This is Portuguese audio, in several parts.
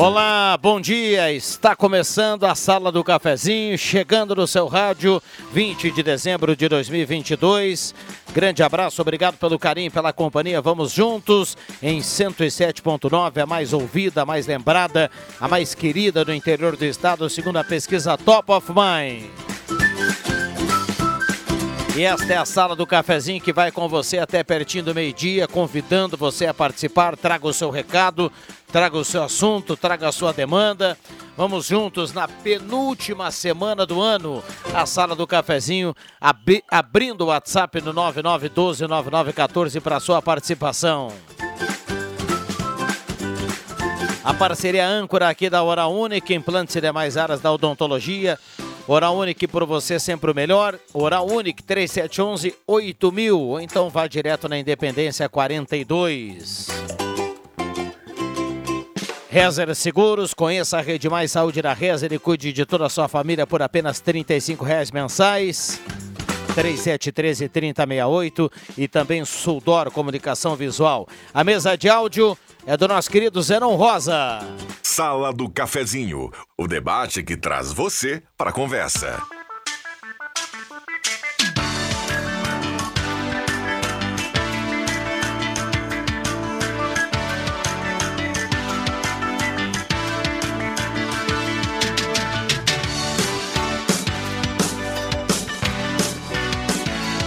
Olá, bom dia. Está começando a Sala do Cafezinho, chegando no seu rádio, 20 de dezembro de 2022. Grande abraço, obrigado pelo carinho, pela companhia. Vamos juntos em 107.9, a mais ouvida, a mais lembrada, a mais querida do interior do estado, segundo a pesquisa Top of Mind. E esta é a sala do cafezinho que vai com você até pertinho do meio-dia, convidando você a participar. Traga o seu recado, traga o seu assunto, traga a sua demanda. Vamos juntos na penúltima semana do ano. A sala do cafezinho ab abrindo o WhatsApp no 99129914 para sua participação. A parceria âncora aqui da Hora Única, implantes e demais áreas da odontologia. Oral Unique por você sempre o melhor. Oral Unique 3711 8000 ou então vá direto na Independência 42. Rezer Seguros, conheça a Rede Mais Saúde da Rezer e cuide de toda a sua família por apenas R$ reais mensais. 3713 3068 e também Suldor Comunicação Visual. A mesa de áudio é do nosso querido Zenon Rosa. Sala do Cafezinho, o debate que traz você para a conversa.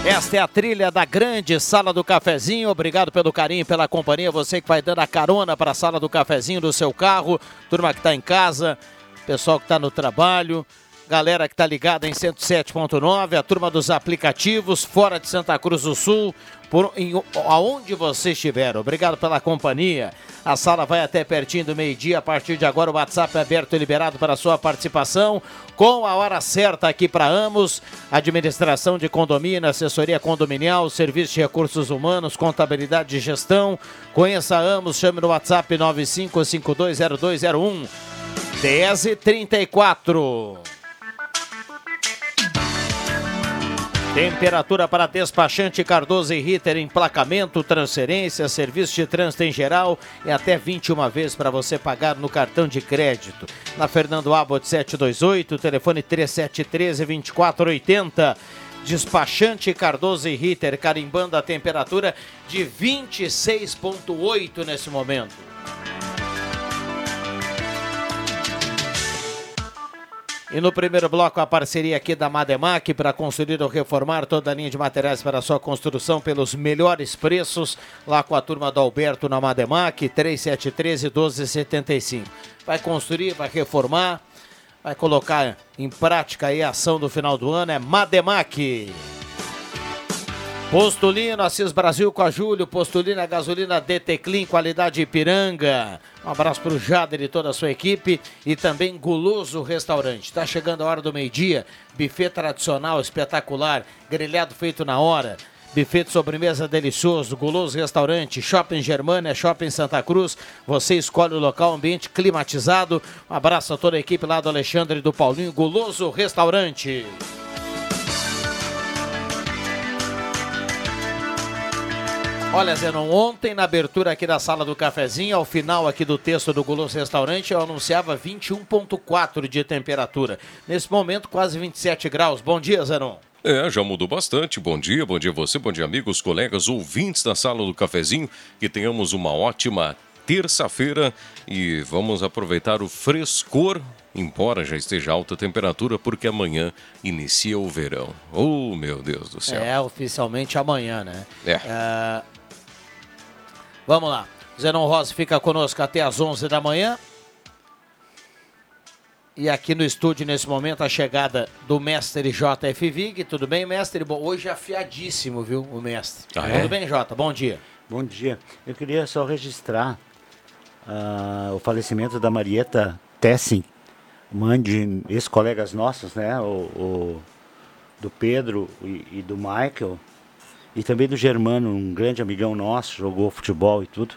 Esta é a trilha da grande sala do cafezinho. Obrigado pelo carinho, pela companhia. Você que vai dando a carona para a sala do cafezinho do seu carro, turma que está em casa, pessoal que está no trabalho, galera que está ligada em 107.9, a turma dos aplicativos fora de Santa Cruz do Sul, por em, aonde você estiver. Obrigado pela companhia. A sala vai até pertinho do meio-dia. A partir de agora, o WhatsApp é aberto e liberado para sua participação. Com a hora certa aqui para Amos, administração de condomínio, assessoria condominial, serviço de recursos humanos, contabilidade e gestão. Conheça Amos, chame no WhatsApp 95520201. 1034. Temperatura para despachante Cardoso e Ritter, emplacamento, transferência, serviço de trânsito em geral e até 21 vezes para você pagar no cartão de crédito. Na Fernando Abbott 728, telefone 3713 2480. Despachante Cardoso e Ritter, carimbando a temperatura de 26,8 nesse momento. E no primeiro bloco, a parceria aqui da Mademac para construir ou reformar toda a linha de materiais para sua construção pelos melhores preços, lá com a turma do Alberto na Mademac, 3713 1275. Vai construir, vai reformar, vai colocar em prática a ação do final do ano, é Mademac. Postulino, Assis Brasil com a Júlio, Postulina Gasolina DT Clean, qualidade Ipiranga. Um abraço para o Jader e toda a sua equipe e também Guloso Restaurante. Está chegando a hora do meio-dia, buffet tradicional, espetacular, grelhado feito na hora. Buffet de sobremesa delicioso, Guloso Restaurante, Shopping Germania, Shopping Santa Cruz. Você escolhe o local, ambiente climatizado. Um abraço a toda a equipe lá do Alexandre e do Paulinho, Guloso Restaurante. Olha, Zenon, ontem na abertura aqui da sala do cafezinho, ao final aqui do texto do Guloso Restaurante, eu anunciava 21,4 de temperatura. Nesse momento, quase 27 graus. Bom dia, Zenon. É, já mudou bastante. Bom dia, bom dia a você, bom dia, amigos, colegas, ouvintes da sala do cafezinho. Que tenhamos uma ótima terça-feira e vamos aproveitar o frescor, embora já esteja alta temperatura, porque amanhã inicia o verão. Oh, meu Deus do céu. É, oficialmente amanhã, né? É. É, Vamos lá. Zenon Rosa fica conosco até às 11 da manhã. E aqui no estúdio, nesse momento, a chegada do mestre JF Vig. Tudo bem, mestre? Bom, hoje afiadíssimo, viu, o mestre. Ah, é? Tudo bem, Jota? Bom dia. Bom dia. Eu queria só registrar ah, o falecimento da Marieta Tessin, mãe de ex-colegas nossos, né? O, o- do Pedro e, e do Michael. E também do Germano, um grande amigão nosso, jogou futebol e tudo,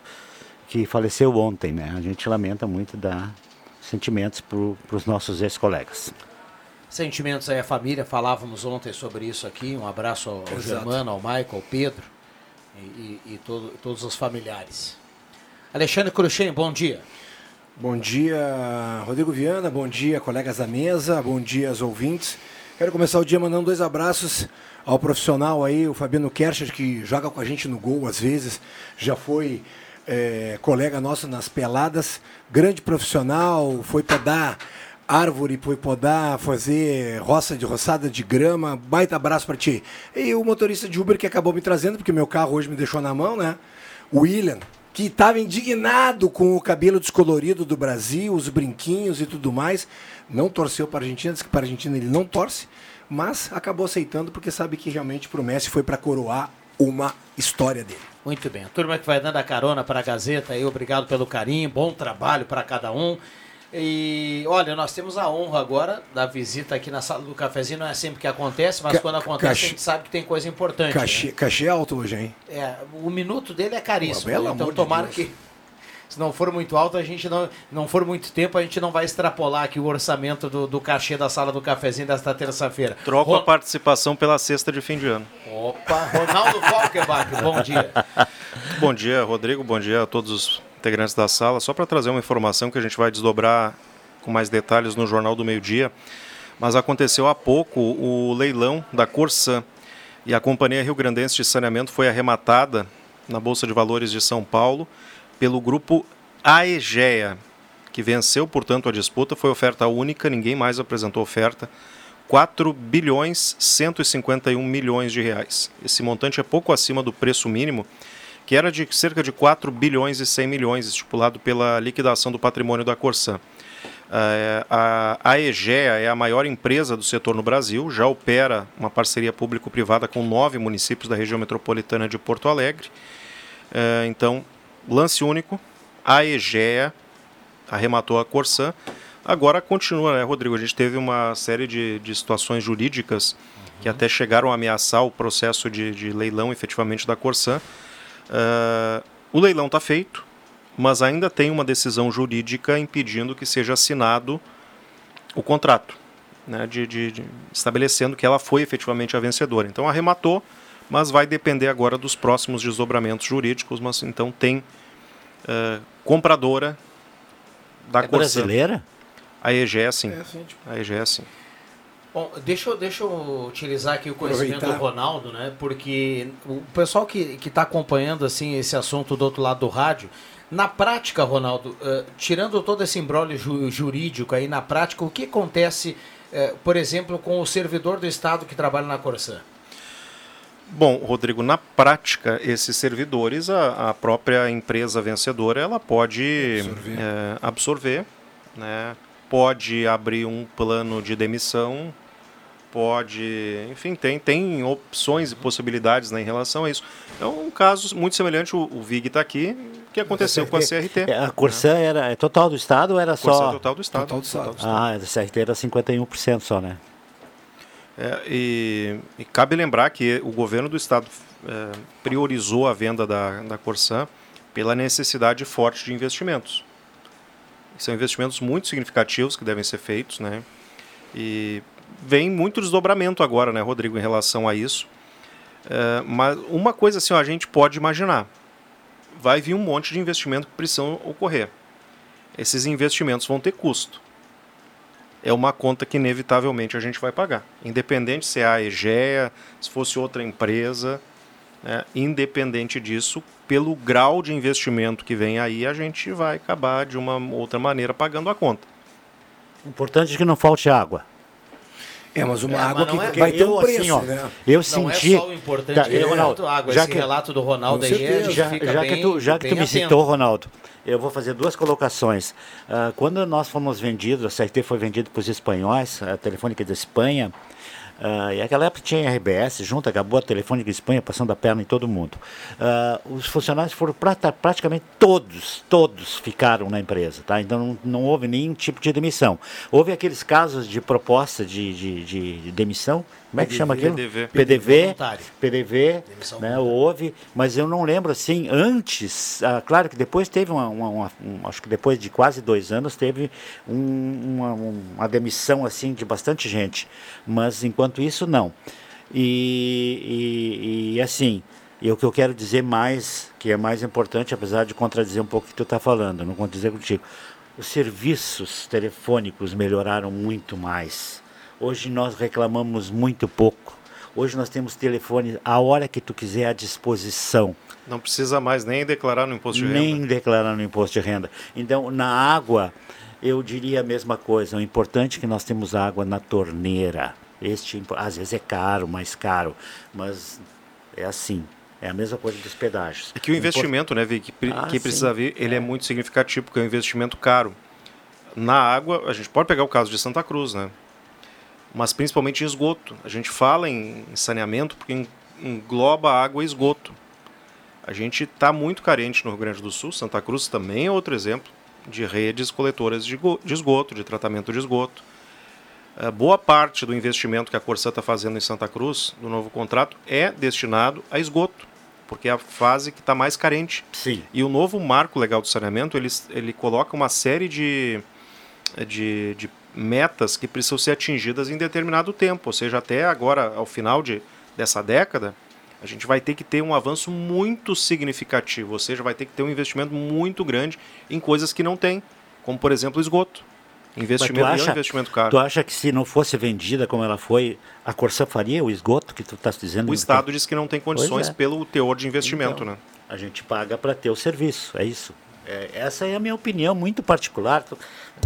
que faleceu ontem, né? A gente lamenta muito dar sentimentos para os nossos ex-colegas. Sentimentos aí à família, falávamos ontem sobre isso aqui. Um abraço ao, ao Germano, ao Michael, ao Pedro e, e- e todo- todos os familiares. Alexandre Cruxem, bom dia. Bom dia, Rodrigo Viana. Bom dia, colegas da mesa. Bom dia aos ouvintes. Quero começar o dia mandando dois abraços ao profissional aí, o Fabiano Kercher, que joga com a gente no gol às vezes. Já foi é, colega nosso nas peladas. Grande profissional, foi podar árvore, foi podar, fazer roça de roçada de grama. Baita abraço para ti. E o motorista de Uber que acabou me trazendo, porque meu carro hoje me deixou na mão, né? O William que estava indignado com o cabelo descolorido do Brasil, os brinquinhos e tudo mais. Não torceu para a Argentina, disse que para a Argentina ele não torce, mas acabou aceitando porque sabe que realmente pro Messi foi para coroar uma história dele. Muito bem. A turma que vai dando a carona para a Gazeta aí, obrigado pelo carinho, bom trabalho para cada um. E olha, nós temos a honra agora da visita aqui na sala do cafezinho. Não é sempre que acontece, mas Ca- quando acontece cachê- a gente sabe que tem coisa importante. Cachê, né? cachê alto hoje, hein? É, o minuto dele é caríssimo. Pô, pelo né? então de tomara Deus. que se não for muito alto, a gente não, não for muito tempo, a gente não vai extrapolar aqui o orçamento do, do cachê da sala do cafezinho desta terça-feira. Troco Ro- a participação pela cesta de fim de ano. Opa, Ronaldo Falkenbach, bom dia. Bom dia, Rodrigo. Bom dia a todos os integrantes da sala. Só para trazer uma informação que a gente vai desdobrar com mais detalhes no Jornal do Meio Dia. Mas aconteceu há pouco o leilão da Corsan e a Companhia Rio Grandense de Saneamento foi arrematada na Bolsa de Valores de São Paulo pelo grupo AEGEA, que venceu, portanto, a disputa. Foi oferta única, ninguém mais apresentou oferta. 4 bilhões 151 milhões de reais. Esse montante é pouco acima do preço mínimo, que era de cerca de 4 bilhões e 100 milhões, estipulado pela liquidação do patrimônio da Corsan. Eh, a a EGEA é a maior empresa do setor no Brasil, já opera uma parceria público-privada com nove municípios da região metropolitana de Porto Alegre. Eh, então, lance único, a EGEA arrematou a Corsan. Agora continua, né, Rodrigo? A gente teve uma série de, de situações jurídicas que até chegaram a ameaçar o processo de, de leilão efetivamente da Corsan. Ah, o leilão está feito, mas ainda tem uma decisão jurídica impedindo que seja assinado o contrato, né, de- de- estabelecendo que ela foi efetivamente a vencedora. Então arrematou, mas vai depender agora dos próximos desdobramentos jurídicos. Mas então tem ah, compradora da É Corsan. brasileira? A EGE sim. É assim, tipo, A EGE sim. Bom, deixa, eu- deixa eu utilizar aqui o conhecimento Aproveitar. do Ronaldo, né? Porque o pessoal que está acompanhando assim esse assunto do outro lado do rádio, na prática, Ronaldo, eh, tirando todo esse embrólio ju- jurídico aí, na prática, o que acontece, eh, por exemplo, com o servidor do Estado que trabalha na Corsan? Bom, Rodrigo, na prática, esses servidores, a, a própria empresa vencedora, ela pode Absorver. eh, absorver, né? pode abrir um plano de demissão, pode, enfim, tem, tem opções e possibilidades né, em relação a isso. É um caso muito semelhante, o, o VIG está aqui, que aconteceu com a CRT. É, A Corsan era é total do Estado ou era só... total do Estado. Total do Estado. Ah, a CRT era 51% só, né? É, e, e cabe lembrar que o governo do estado é, priorizou a venda da, da Corsan pela necessidade forte de investimentos. São investimentos muito significativos que devem ser feitos, né? E vem muito desdobramento agora, né, Rodrigo, em relação a isso. É, mas uma coisa assim, ó, a gente pode imaginar. Vai vir um monte de investimento que precisam ocorrer. Esses investimentos vão ter custo. É uma conta que inevitavelmente a gente vai pagar. Independente se é a EGEA, se fosse outra empresa, né, independente disso, pelo grau de investimento que vem aí, a gente vai acabar de uma outra maneira pagando a conta. Importante que não falte água. É, mas uma É, água mas não que é- vai ter eu, um preço, assim, ó, né? Eu Não senti. é só o importante, Tá, é eu, Ronaldo, água. já Esse que- relato do Ronaldo aí, já, já bem, que tu, já que tu me atento. citou, Ronaldo, eu vou fazer duas colocações. Ah, quando nós fomos vendidos, a CRT foi vendida para os espanhóis, a Telefônica da Espanha, ah, e naquela época tinha RBS junto, acabou a Telefônica Espanha passando a perna em todo mundo. Ah, os funcionários foram praticamente todos, todos ficaram na empresa, tá? Então não, não houve nenhum tipo de demissão. Houve aqueles casos de proposta de, de- de demissão, como é que chama aquilo? PDV. PDV. PDV, Demissão né, houve, mas eu não lembro assim, antes, ah, claro que depois teve uma, uma- uma- um- acho que depois de quase dois anos teve um- uma, um- uma demissão assim de bastante gente, mas enquanto isso não. E, e- e, assim, e o que eu quero dizer mais, que é mais importante, apesar de contradizer um pouco o que tu está falando, não contradizer contigo, os serviços telefônicos melhoraram muito mais. Hoje nós reclamamos muito pouco. Hoje nós temos telefone a hora que tu quiser à disposição, Não precisa mais nem declarar no imposto de nem renda. declarar no imposto de renda. Então, na água, eu diria a mesma coisa. O importante é que nós temos água na torneira. Este, às vezes é caro, mais caro, mas é assim. É a mesma coisa dos pedágios. É que o investimento, né, Vic, que, Ah, que precisa vir, ele é. muito significativo, porque é um investimento caro. Na água, a gente pode pegar o caso de Santa Cruz, né? Mas principalmente em esgoto. A gente fala em saneamento porque en- engloba água e esgoto. A gente está muito carente no Rio Grande do Sul. Santa Cruz também é outro exemplo de redes coletoras de go- de esgoto, de tratamento de esgoto. Eh, boa parte do investimento que a Corsã está fazendo em Santa Cruz, do novo contrato, é destinado a esgoto, porque é a fase que está mais carente. Sim. E o novo marco legal do saneamento, ele, ele coloca uma série de, de, de metas que precisam ser atingidas em determinado tempo, ou seja, até agora, ao final de, dessa década, a gente vai ter que ter um avanço muito significativo, ou seja, vai ter que ter um investimento muito grande em coisas que não tem, como por exemplo o esgoto. Investimento Mas tu e é um acha- investimento caro. Tu acha que se não fosse vendida como ela foi, a Corsã faria o esgoto que tu estás dizendo? O Estado diz que não tem condições é. pelo teor de investimento, Então, né? A gente paga para ter o serviço, é isso. É, essa é a minha opinião muito particular.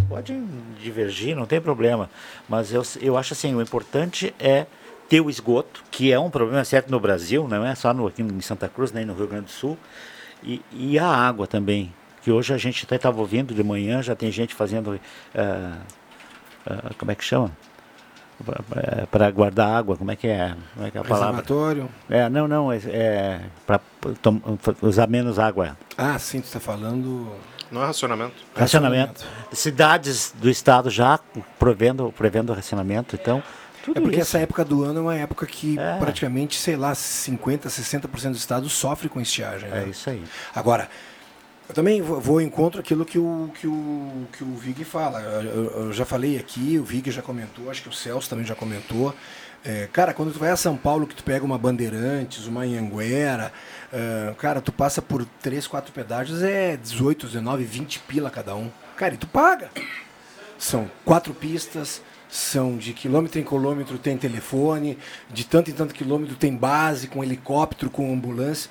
Pode divergir, não tem problema. Mas eu, eu acho assim, o importante é ter o esgoto, que é um problema certo no Brasil, não é só no, aqui em Santa Cruz, nem no Rio Grande do Sul, e, e a água também. Que hoje a gente estava ouvindo de manhã, já tem gente fazendo. ah, ah, como é que chama? Para guardar água, como é que é? Como é que é a palavra? Reservatório. É, não, não, é, é para usar menos água. Ah, sim, tu está falando. Não é racionamento. Racionamento. Cidades do estado já provendo, prevendo racionamento, então. Tudo É porque isso. essa época do ano é uma época que É. praticamente, sei lá, 50%, 60% do estado sofre com estiagem. né? É isso aí. Agora, eu também vou, ao encontro aquilo que o, que o, que o Vig fala. Eu, eu- já falei aqui, o Vig já comentou, acho que o Celso também já comentou. É, cara, quando tu vai a São Paulo, que tu pega uma Bandeirantes, uma Anhanguera, é, cara, tu passa por três, quatro pedágios, é 18, 19, 20 pila cada um. Cara, e tu paga. São quatro pistas, são de quilômetro em quilômetro tem telefone, de tanto em tanto quilômetro tem base, com helicóptero, com ambulância.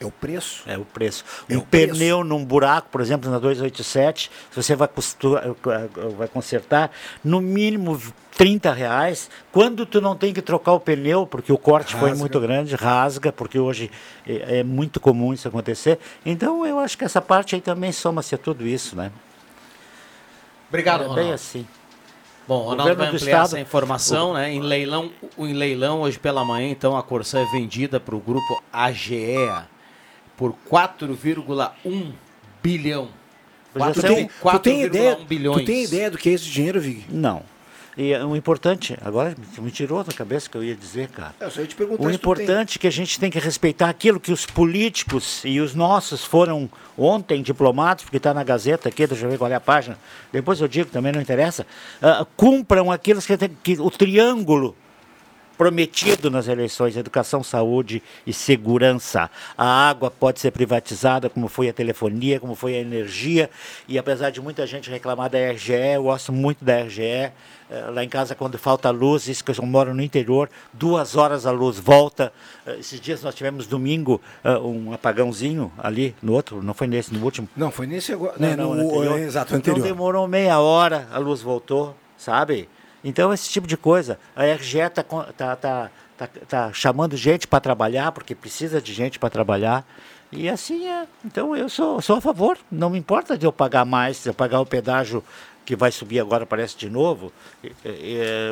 É o preço. É o preço. É um o preço. pneu num buraco, por exemplo, na 287, se você vai, costurar, vai consertar, no mínimo 30 reais. Quando tu não tem que trocar o pneu, porque o corte foi Rasga. muito grande, rasga, porque hoje é, é muito comum isso acontecer. Então eu acho que essa parte aí também soma-se a tudo isso, né? Obrigado, é bem assim. Bom, o Ronaldo Governo vai do ampliar Estado- essa informação, né? Em leilão, o- em leilão hoje pela manhã, então a Corsã é vendida para o grupo AGEA por 4,1 bilhão. Ser tem, tu tem ideia, 4,1 bilhões. tu tem ideia do que é esse dinheiro, Vig? Não. E é, o importante, agora me tirou da cabeça o que eu ia dizer, cara. Eu só ia te perguntar O tu tem. importante é que a gente tem que respeitar aquilo que os políticos e os nossos foram ontem diplomados, porque está na Gazeta aqui, deixa eu ver qual é a página, depois eu digo, também não interessa, ah, cumpram aquilo que, tem- que o triângulo prometido nas eleições: educação, saúde e segurança. A água pode ser privatizada, como foi a telefonia, como foi a energia. E apesar de muita gente reclamar da RGE, eu gosto muito da RGE. Eh, Lá em casa, quando falta luz, isso que eu moro no interior, duas horas a luz volta. Eh, Esses dias nós tivemos domingo eh, um apagãozinho ali no outro, não foi nesse, no último. Não, foi nesse agora. Não, né, não, no, no anterior. exato, Então anterior. demorou meia hora, a luz voltou, sabe? Então esse tipo de coisa. A RGE está tá, tá, tá, tá chamando gente para trabalhar, porque precisa de gente para trabalhar. E assim é. Então eu sou, sou a favor. Não me importa de eu pagar mais, se eu pagar o pedágio que vai subir agora, parece de novo.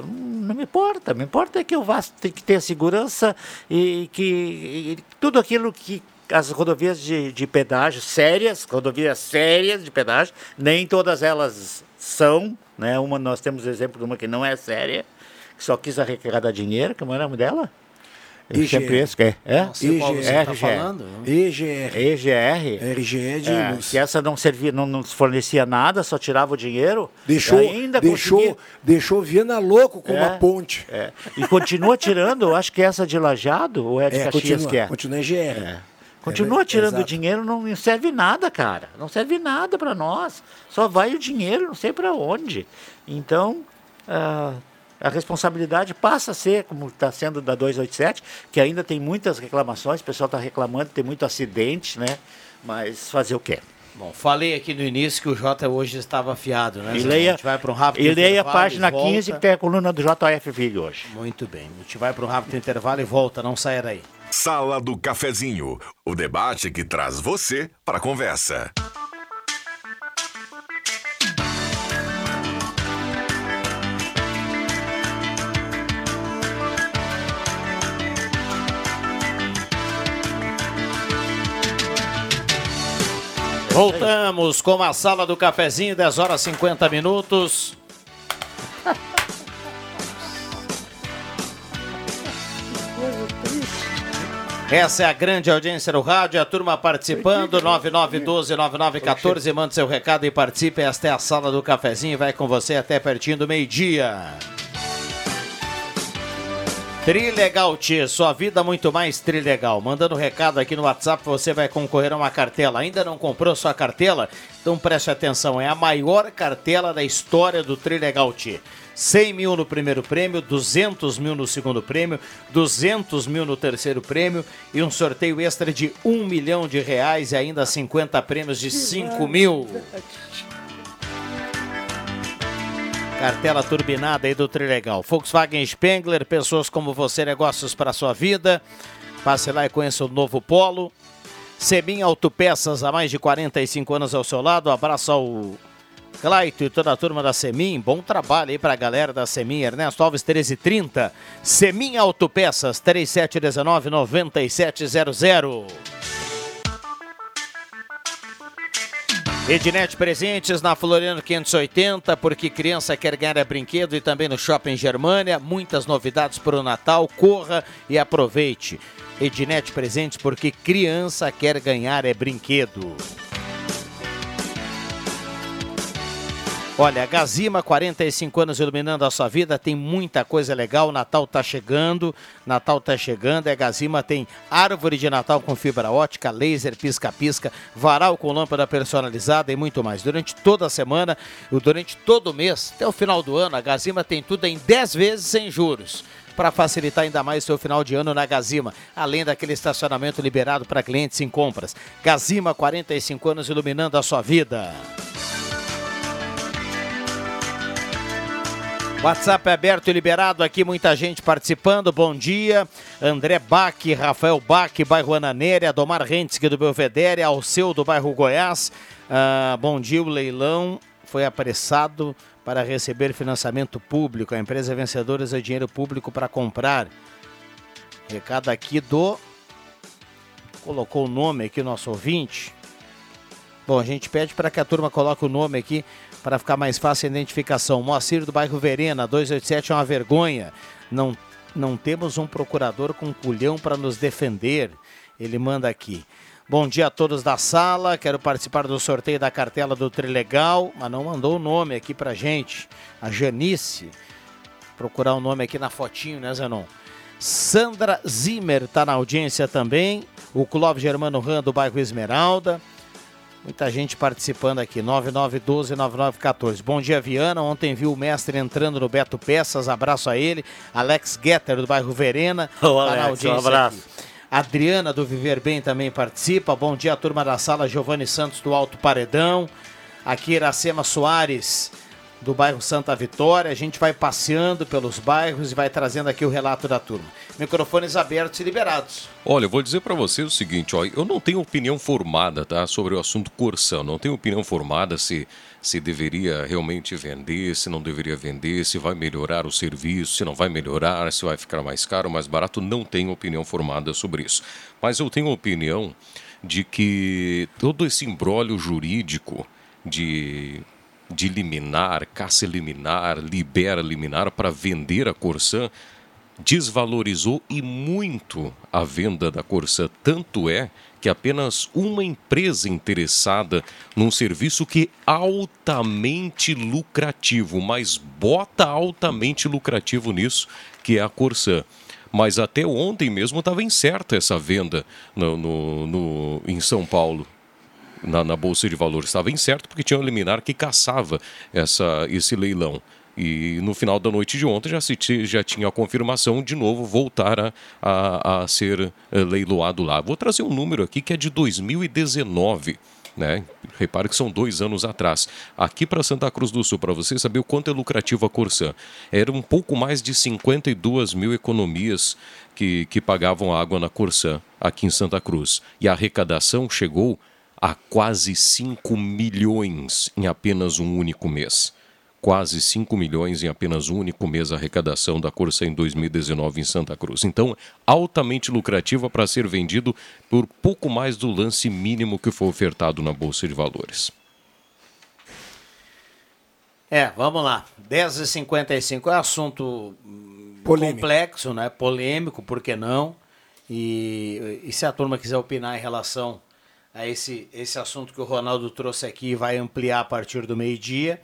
Não me importa. Me importa é que eu vá ter que ter segurança e que e tudo aquilo que as rodovias de, de pedágio sérias, rodovias sérias de pedágio, nem todas elas são, né? Uma nós temos exemplo de uma que não é séria, que só quis arrecadar dinheiro, como é o nome dela? Eu IGR. sempre esqueço, é? é? Não sei qual você tá falando. EGR. EGR. RGE de É, que essa não servia, não nos fornecia nada, só tirava o dinheiro. Deixou, ainda deixou, conseguia- deixou Viana louco com É. uma ponte. É, e continua tirando, acho que essa de Lajado, ou é de É, Caxias continua, que é? continua EGR. É. Continua É, tirando exato. dinheiro, não serve nada, cara. Não serve nada para nós. Só vai o dinheiro, não sei para onde. Então, ah, a responsabilidade passa a ser, como está sendo da 287, que ainda tem muitas reclamações, o pessoal está reclamando, tem muito acidente, né? Mas fazer o quê? Bom, falei aqui no início que o Jota hoje estava afiado, né? E leia, A gente vai para um rápido e leia a página e volta. 15, que tem a coluna do JF Filho hoje. Muito bem. A gente vai para um rápido intervalo e volta, não saia daí. Sala do Cafezinho, o debate que traz você para a conversa. Voltamos com a sala do cafezinho, 10 horas e 50 minutos. Essa é a grande audiência do rádio, a turma participando, 9912-9914, manda seu recado e participe. Esta é a sala do cafezinho, vai com você até pertinho do meio-dia. Trilegal T, sua vida muito mais trilegal. Mandando recado aqui no WhatsApp, você vai concorrer a uma cartela. Ainda não comprou sua cartela? Então preste atenção, é a maior cartela da história do Trilegal T. 100 mil no primeiro prêmio, 200 mil no segundo prêmio, 200 mil no terceiro prêmio e um sorteio extra de 1 milhão de reais e ainda 50 prêmios de 5 mil. Cartela turbinada aí do Trilegal. Volkswagen Spengler, pessoas como você, negócios para sua vida. Passe lá e conheça o novo Polo. Semin Autopeças, há mais de 45 anos ao seu lado. Abraço ao Claito e toda a turma da Semin. Bom trabalho aí para a galera da Semin. Ernesto Alves 1330. Semin Autopeças 3719-9700. Ednet Presentes na Floriano 580, porque criança quer ganhar é brinquedo e também no Shopping Germânia. Muitas novidades para o Natal. Corra e aproveite. Ednet Presentes, porque criança quer ganhar é brinquedo. Olha, Gazima, 45 anos iluminando a sua vida, tem muita coisa legal. Natal tá chegando, Natal tá chegando. A Gazima tem árvore de Natal com fibra ótica, laser, pisca-pisca, varal com lâmpada personalizada e muito mais. Durante toda a semana durante todo o mês, até o final do ano, a Gazima tem tudo em 10 vezes sem juros para facilitar ainda mais o seu final de ano na Gazima, além daquele estacionamento liberado para clientes em compras. Gazima, 45 anos iluminando a sua vida. WhatsApp aberto e liberado aqui, muita gente participando. Bom dia. André Bach, Rafael Bach, bairro Ananéria, Domar Rentzik do Belvedere, Alceu do bairro Goiás. Ah, bom dia, o leilão foi apressado para receber financiamento público. A empresa vencedora usa dinheiro público para comprar. Recado aqui do. Colocou o nome aqui, nosso ouvinte. Bom, a gente pede para que a turma coloque o nome aqui para ficar mais fácil a identificação. Moacir do bairro Verena, 287 é uma vergonha. Não, não temos um procurador com culhão para nos defender. Ele manda aqui. Bom dia a todos da sala. Quero participar do sorteio da cartela do Trilegal, mas não mandou o nome aqui pra gente. A Janice. Procurar o nome aqui na fotinho, né, Zenon? Sandra Zimmer está na audiência também. O Clóvis Germano Ran do bairro Esmeralda. Muita gente participando aqui, 9912-9914. Bom dia, Viana. Ontem viu o mestre entrando no Beto Peças, abraço a ele. Alex Getter, do bairro Verena. Ô, tá Alex, um abraço. Aqui. Adriana, do Viver Bem, também participa. Bom dia, turma da sala. Giovanni Santos, do Alto Paredão. Aqui, Iracema Soares, do bairro Santa Vitória. A gente vai passeando pelos bairros e vai trazendo aqui o relato da turma. Microfones abertos e liberados. Olha, eu vou dizer para você o seguinte, ó, eu não tenho opinião formada, tá, sobre o assunto Corsã. Não tenho opinião formada se se deveria realmente vender, se não deveria vender, se vai melhorar o serviço, se não vai melhorar, se vai ficar mais caro, mais barato. Não tenho opinião formada sobre isso. Mas eu tenho opinião de que todo esse embrólio jurídico de de liminar, caça liminar, libera liminar para vender a Corsã, desvalorizou e muito a venda da Corsã. Tanto é que apenas uma empresa interessada num serviço que é altamente lucrativo, mas bota altamente lucrativo nisso, que é a Corsã. Mas até ontem mesmo estava incerta essa venda no, no, no em São Paulo na, na Bolsa de Valores. Estava incerto porque tinha um liminar que caçava essa, esse leilão. E no final da noite de ontem já, se, já tinha a confirmação de novo voltar a, a, a ser eh, leiloado lá. Vou trazer um número aqui que é de 2019. Né? Repare que são dois anos atrás. Aqui para Santa Cruz do Sul, para você saber o quanto é lucrativa a Corsã, era um pouco mais de 52 mil economias que, que pagavam água na Corsã aqui em Santa Cruz. E a arrecadação chegou a quase 5 milhões em apenas um único mês. Quase 5 milhões em apenas um único mês a arrecadação da Corsa em 2019 em Santa Cruz. Então, altamente lucrativa para ser vendido por pouco mais do lance mínimo que foi ofertado na Bolsa de Valores. É, vamos lá. 10h55 é assunto Polêmico. complexo, né? polêmico, por que não? E, e se a turma quiser opinar em relação a esse, esse assunto que o Ronaldo trouxe aqui vai ampliar a partir do meio-dia.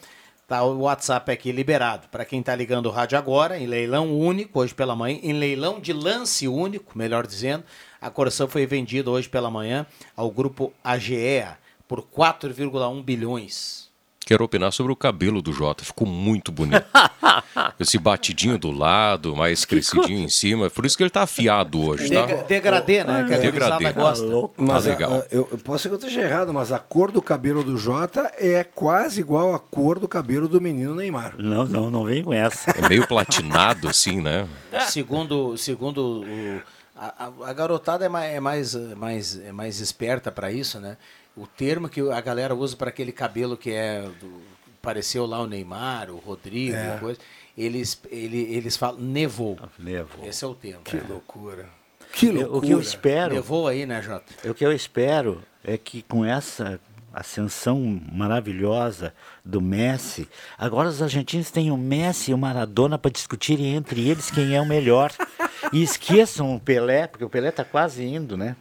Tá o WhatsApp aqui liberado. Para quem está ligando o rádio agora, em leilão único, hoje pela manhã, em leilão de lance único, melhor dizendo, a Coração foi vendida hoje pela manhã ao grupo AGEA por 4,1 bilhões. Quero opinar sobre o cabelo do Jota. Ficou muito bonito. Esse batidinho do lado, mais crescidinho em cima. Por isso que ele tá afiado hoje, tá? degradê, né? Que degradê. gosta. Mas tá legal. A, eu, eu posso ser que eu esteja errado, mas a cor do cabelo do Jota é quase igual à cor do cabelo do menino Neymar. Não, não, não vem com essa. É meio platinado, assim, né? Segundo, segundo o, a, a, garotada é mais, é mais, mais, é mais esperta para isso, né? O termo que a galera usa para aquele cabelo que é do, pareceu lá o Neymar, o Rodrigo, é. coisa, eles, ele, eles falam nevou. Nevou. Esse é o termo. Que é. loucura. Que loucura. O que eu espero. Nevou aí, né, Jota? O que eu espero é que com essa ascensão maravilhosa do Messi, agora os argentinos têm o Messi e o Maradona para discutirem entre eles quem é o melhor. e esqueçam o Pelé, porque o Pelé está quase indo, né?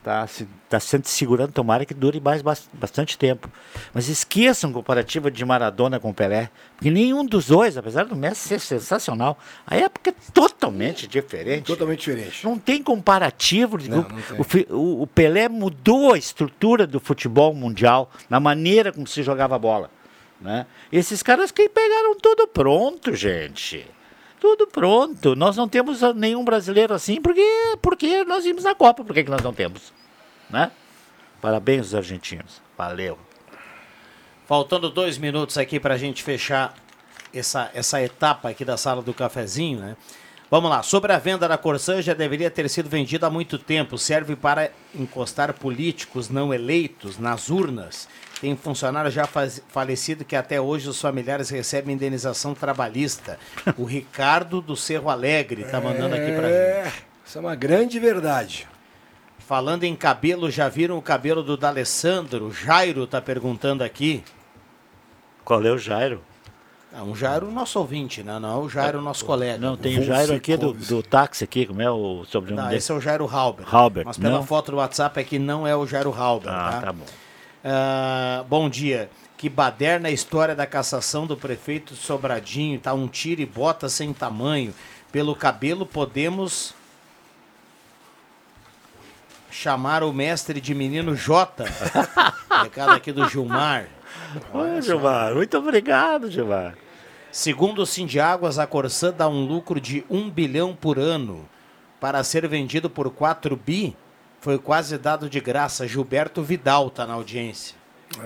Está se, tá sendo segurando, tomara que dure mais bastante tempo. Mas esqueçam a comparativa de Maradona com Pelé, porque nenhum dos dois, apesar do Messi ser sensacional, a época é totalmente diferente. Totalmente diferente. Não tem comparativo. Não, não tem. O, o, Pelé mudou a estrutura do futebol mundial, na maneira como se jogava bola. Né? Esses caras que pegaram tudo pronto, gente. Tudo pronto. Nós não temos nenhum brasileiro assim, porque, porque nós vimos na Copa. Por que, que nós não temos? Né? Parabéns aos argentinos. Valeu. Faltando dois minutos aqui para a gente fechar essa, essa etapa aqui da sala do cafezinho, né? Vamos lá, sobre a venda da Corsã já deveria ter sido vendida há muito tempo. Serve para encostar políticos não eleitos nas urnas tem funcionário já falecido que até hoje os familiares recebem indenização trabalhista. O Ricardo do Cerro Alegre está mandando aqui para é, gente. Isso é uma grande verdade. Falando em cabelo, já viram o cabelo do D'Alessandro? Jairo está perguntando aqui. Qual é o Jairo? É um Jairo nosso ouvinte, né? Não é o Jairo nosso colega. Não, tem o Jairo aqui do, do táxi aqui, como é o sobrenome não, dele? esse é o Jairo Halber. Halber. Mas pela não? foto do WhatsApp é que não é o Jairo Halber, ah, tá? tá bom. Uh, bom dia. Que baderna a história da cassação do prefeito Sobradinho. Tá um tiro e bota sem tamanho. Pelo cabelo podemos chamar o mestre de menino J. Recado aqui do Gilmar. Ô, Gilmar, muito obrigado, Gilmar. Segundo o Sindiáguas, a Corsã dá um lucro de 1 bilhão por ano. Para ser vendido por 4 bi, foi quase dado de graça. Gilberto Vidal está na audiência.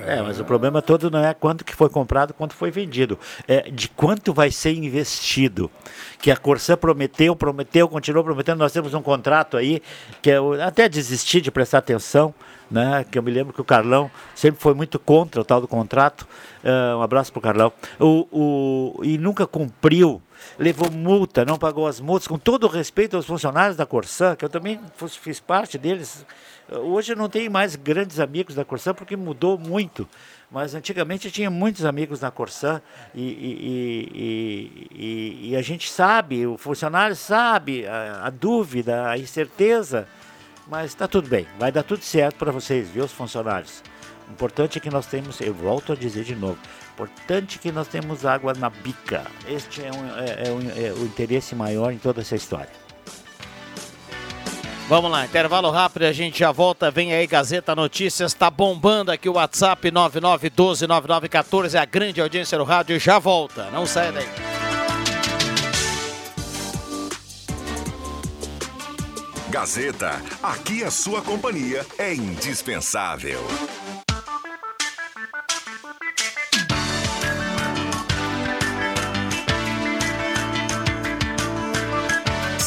É, mas o problema todo não é quanto que foi comprado, quanto foi vendido. É de quanto vai ser investido. Que a Corsã prometeu, prometeu, continuou prometendo. Nós temos um contrato aí, que eu até desisti de prestar atenção, né? Que eu me lembro que o Carlão sempre foi muito contra o tal do contrato. Uh, um abraço para o Carlão. O, e nunca cumpriu levou multa, não pagou as multas, com todo o respeito aos funcionários da Corsã, que eu também fiz parte deles. Hoje eu não tenho mais grandes amigos da Corsã porque mudou muito. Mas antigamente eu tinha muitos amigos na Corsã e, e, e, e, a gente sabe, o funcionário sabe a, a dúvida, a incerteza, mas está tudo bem, vai dar tudo certo para vocês, viu, os funcionários. O importante é que nós temos, eu volto a dizer de novo, importante que nós temos água na bica. Este é, um, é, é, um, é o interesse maior em toda essa história. Vamos lá, intervalo rápido, a gente já volta. Vem aí, Gazeta Notícias, tá bombando aqui o WhatsApp 99129914, a grande audiência do rádio já volta. Não sai daí. Gazeta, aqui a sua companhia é indispensável.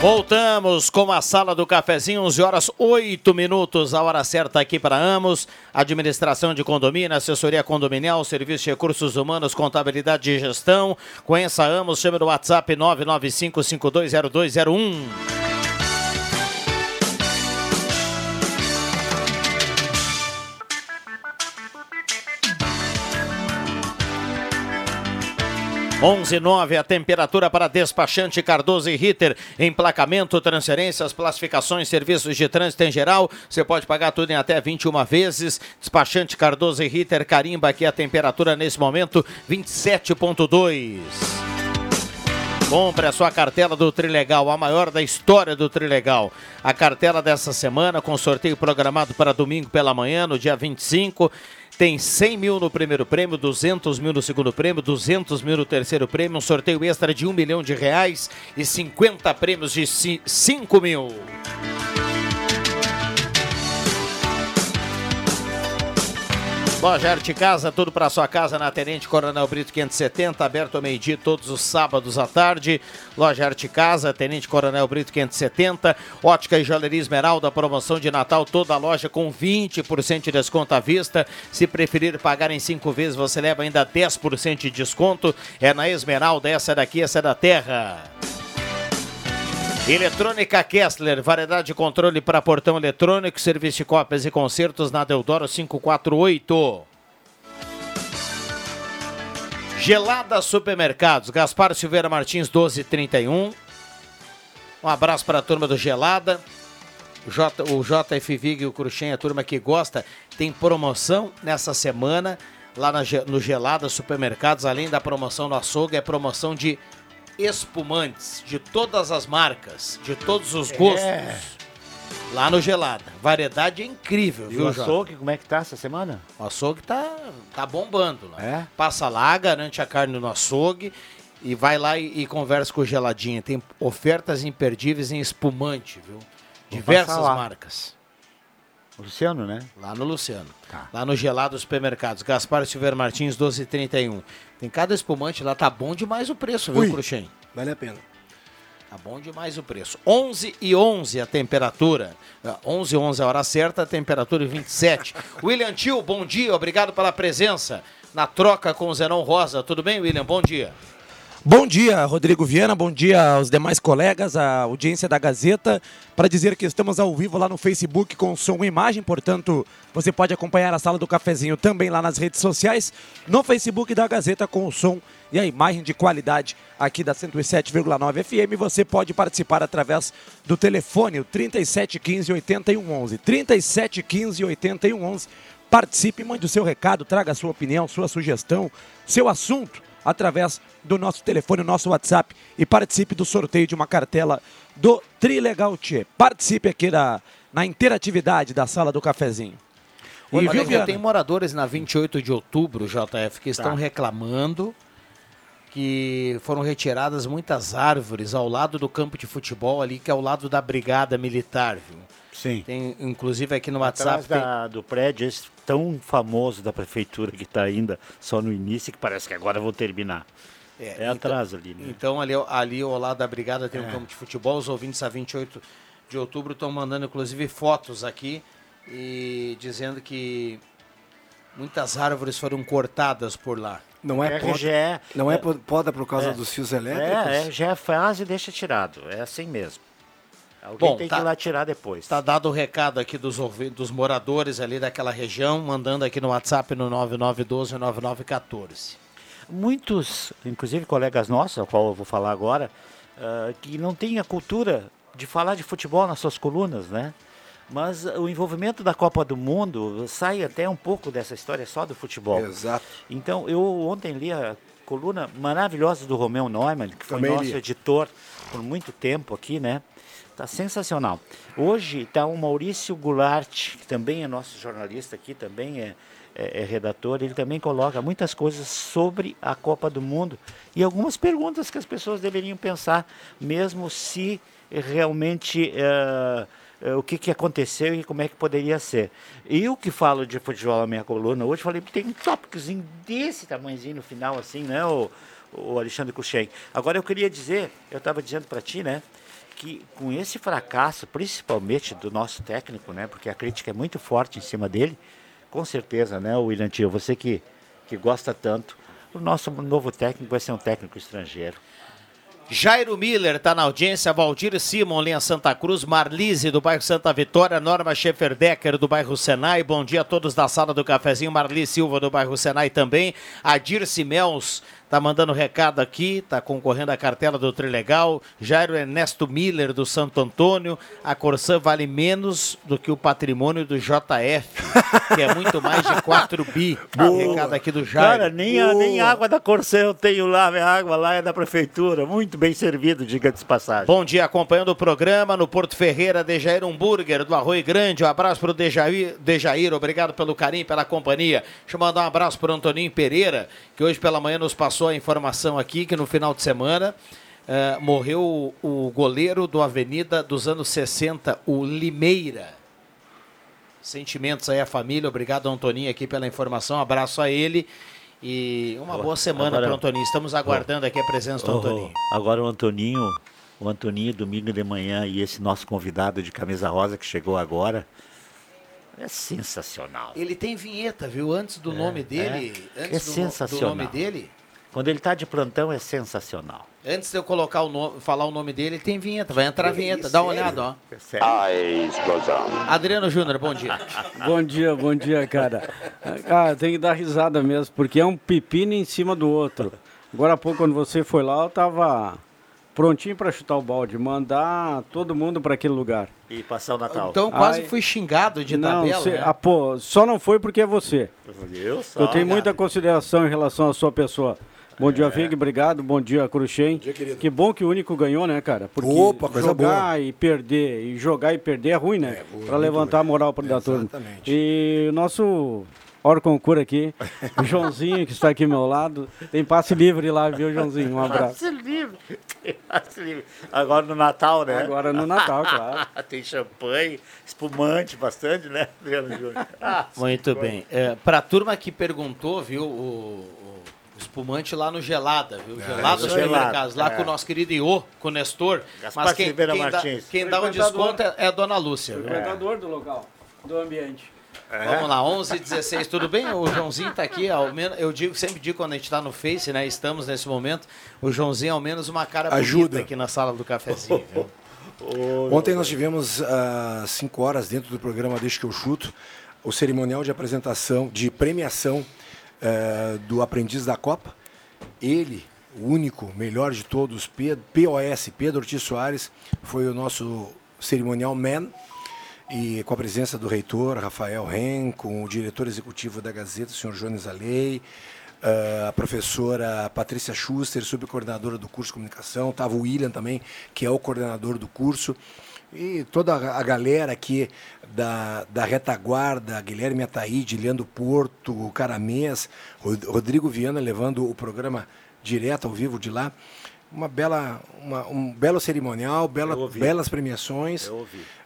Voltamos com a sala do cafezinho, 11 horas 8 minutos, a hora certa aqui para Amos, administração de condomínio, assessoria condominial, serviço de recursos humanos, contabilidade e gestão. Conheça Amos, chame no WhatsApp 995520201. 11,9 a temperatura para despachante Cardoso e Ritter. Emplacamento, transferências, classificações, serviços de trânsito em geral. Você pode pagar tudo em até 21 vezes. Despachante Cardoso e Ritter carimba aqui a temperatura nesse momento 27,2. Compre a sua cartela do Trilegal, a maior da história do Trilegal. A cartela dessa semana, com sorteio programado para domingo pela manhã, no dia 25 tem 100 mil no primeiro prêmio, 200 mil no segundo prêmio, 200 mil no terceiro prêmio, um sorteio extra de 1 milhão de reais e 50 prêmios de 5 mil. Loja Arte Casa, tudo para sua casa na Tenente Coronel Brito 570, aberto ao meio-dia todos os sábados à tarde. Loja Arte Casa, Tenente Coronel Brito 570, Ótica e Joalheria Esmeralda, promoção de Natal, toda a loja com 20% de desconto à vista. Se preferir pagar em cinco vezes, você leva ainda 10% de desconto. É na Esmeralda, essa daqui, essa é da terra. Eletrônica Kessler, variedade de controle para portão eletrônico, serviço de cópias e concertos na Deodoro 548. Gelada Supermercados, Gaspar Silveira Martins 1231. Um abraço para a turma do Gelada. J, o JF Vig e o Cruxem, a turma que gosta, tem promoção nessa semana lá na, no Gelada Supermercados, além da promoção no açougue, é promoção de espumantes de todas as marcas, de todos os gostos. É. Lá no Gelada. Variedade incrível, e viu, o açougue, como é que tá essa semana? O açougue tá, tá bombando lá. É? Passa lá, garante a carne no açougue e vai lá e, e conversa com o Geladinha. Tem ofertas imperdíveis em espumante, viu? Diversas marcas. Luciano, né? Lá no Luciano. Tá. Lá no Gelado Supermercados. Gaspar Silveira Martins, 1231. Tem cada espumante lá, tá bom demais o preço, viu, Cruxem? Vale a pena. Tá bom demais o preço. 11 e 11 a temperatura. 11 e 11 a hora certa, a temperatura 27. William Tio, bom dia, obrigado pela presença na troca com o Zenon Rosa. Tudo bem, William? Bom dia. Bom dia, Rodrigo Viana, bom dia aos demais colegas, à audiência da Gazeta, para dizer que estamos ao vivo lá no Facebook com som e imagem, portanto, você pode acompanhar a sala do cafezinho também lá nas redes sociais, no Facebook da Gazeta com o som e a imagem de qualidade aqui da 107,9 FM. Você pode participar através do telefone, o 3715 8111. 3715 8111. Participe, mande o seu recado, traga a sua opinião, sua sugestão, seu assunto através do nosso telefone, o nosso WhatsApp e participe do sorteio de uma cartela do Trilegal Tchê. Participe aqui da, na interatividade da sala do cafezinho. E viu, viu, Viana? tem moradores na 28 de outubro, JF, que estão Tá. reclamando que foram retiradas muitas árvores ao lado do campo de futebol ali, que é ao lado da brigada militar, viu? Sim. Tem, inclusive aqui no WhatsApp tem- da- do prédio esse tão famoso da prefeitura que está ainda só no início que parece que agora vão terminar. É, então- atrás ali, né? Então, ali, ali ao lado da brigada tem um É. campo de futebol. Os ouvintes a 28 de outubro estão mandando, inclusive, fotos aqui e dizendo que muitas árvores foram cortadas por lá. Não é, RGE, poda, não é, é- po- poda por causa é. dos fios elétricos? É, é, já é fase e deixa tirado. É assim mesmo. Alguém Bom, tem tá- que ir lá tirar depois. Está dado o recado aqui dos, dos moradores ali daquela região, mandando aqui no WhatsApp no 9912-9914. Muitos, inclusive colegas nossos, ao qual eu vou falar agora, ah, que não têm a cultura de falar de futebol nas suas colunas, né? Mas o envolvimento da Copa do Mundo sai até um pouco dessa história só do futebol. Exato. Então, eu ontem li a coluna maravilhosa do Romeu Neumann, que foi Também nosso li. editor por muito tempo aqui, né? Tá sensacional. Hoje está o Maurício Goulart, que também é nosso jornalista aqui, também é, é- é redator, ele também coloca muitas coisas sobre a Copa do Mundo e algumas perguntas que as pessoas deveriam pensar, mesmo se realmente eh, o que, que aconteceu e como é que poderia ser. Eu que falo de futebol na minha coluna hoje, falei, tem um tópicozinho desse tamanhozinho no final, assim, né, o, o Alexandre Kuchen. Agora eu queria dizer, eu estava dizendo para ti, né, que com esse fracasso, principalmente do nosso técnico, né, porque a crítica é muito forte em cima dele, com certeza, né, William Tio, você que, que gosta tanto, o nosso novo técnico vai ser um técnico estrangeiro. Jairo Miller está na audiência, Valdir Simon, linha Santa Cruz, Marlise do bairro Santa Vitória, Norma Schefferdecker do bairro Senai, bom dia a todos da sala do cafezinho, Marli Silva do bairro Senai também, a Dirce Mels tá mandando recado aqui, tá concorrendo à cartela do Trilegal, Jairo Ernesto Miller do Santo Antônio, a Corsã vale menos do que o patrimônio do JF, que é muito mais de 4 bi, recado aqui do Jairo. Cara, nem, a, nem água da Corsã eu tenho lá, minha água lá é da prefeitura, muito bem servido, diga de passagem. Bom dia, acompanhando o programa no Porto Ferreira, Dejair Hambúrguer, do Arroio Grande. Um abraço para o Dejair, Dejair, obrigado pelo carinho, pela companhia. Deixa eu mandar um abraço para o Antoninho Pereira, que hoje pela manhã nos passou a informação aqui que no final de semana eh, morreu o, o goleiro do Avenida dos anos 60, o Limeira. Sentimentos aí à família, obrigado Antoninho aqui pela informação, um abraço a ele e uma boa semana para o Antoninho. Estamos aguardando aqui a presença do Oh, Antoninho. agora o Antoninho, o Antoninho domingo de manhã e esse nosso convidado de camisa rosa que chegou agora, é sensacional. Ele tem vinheta, viu? Antes do nome dele. é Antes do, sensacional. do nome dele. Quando ele está de plantão é sensacional. Antes de eu colocar o nome, falar o nome dele, tem vinheta. Vai entrar a vinheta. Dá uma olhada, ó. É sério. A explosão. Adriano Júnior, bom dia. Bom dia, bom dia, cara. Ah, tem que dar risada mesmo, porque é um pepino em cima do outro. Agora há pouco, quando você foi lá, eu tava prontinho para chutar o balde, mandar todo mundo para aquele lugar. E passar o Natal. Então quase Ai. fui xingado de não, tabela. cê- né? ah, pô, só não foi porque é você. Eu, só, Eu tenho cara. muita consideração em relação à sua pessoa. Bom dia, Vig, obrigado. Bom dia, Cruxem. Que bom que o único ganhou, né, cara? Porque Opa, coisa jogar e perder, e jogar e perder é ruim, né? Pra levantar a moral pro da turma. Exatamente. E o nosso Orconcur aqui, o Joãozinho, que está aqui ao meu lado, tem passe livre lá, viu, Joãozinho? Um abraço. Passe livre. Passe livre. Agora no Natal, né? Agora no Natal, claro. Tem champanhe, espumante, bastante, né, Adriano Júnior? Ah, Muito bem. É, pra turma que perguntou, viu, o espumante lá no Gelada, viu? Gelada isso Supermercados, lá Gelada, com o é. nosso querido Iô, com o Nestor. Gaspar Mas quem, quem dá, Martins. quem dá o desconto é, é a dona Lúcia. viu? Frequentador do local, do ambiente. Vamos lá, 11 16 tudo bem? O Joãozinho tá aqui, ao menos, eu digo, sempre digo quando a gente está no Face, né? Estamos nesse momento, o Joãozinho ao menos uma cara Ajuda. bonita aqui na sala do cafezinho. viu? Ontem nós tivemos às 5 horas dentro do programa Deixa que eu chuto o cerimonial de apresentação, de premiação eh, do aprendiz da Copa. Ele, o único, melhor de todos, Pedro, POS, Pedro Ortiz Soares, foi o nosso cerimonial man. E com a presença do reitor Rafael Ren, com o diretor executivo da Gazeta, o senhor Jones Alei, eh, a professora Patrícia Schuster, subcoordenadora do curso de comunicação, estava o William também, que é o coordenador do curso, e toda a galera aqui da, da retaguarda, Guilherme Ataíde, Leandro Porto, o Caramês, Rod- Rodrigo Viana levando o programa direto ao vivo de lá. Uma bela, uma- um belo cerimonial, bela, belas premiações.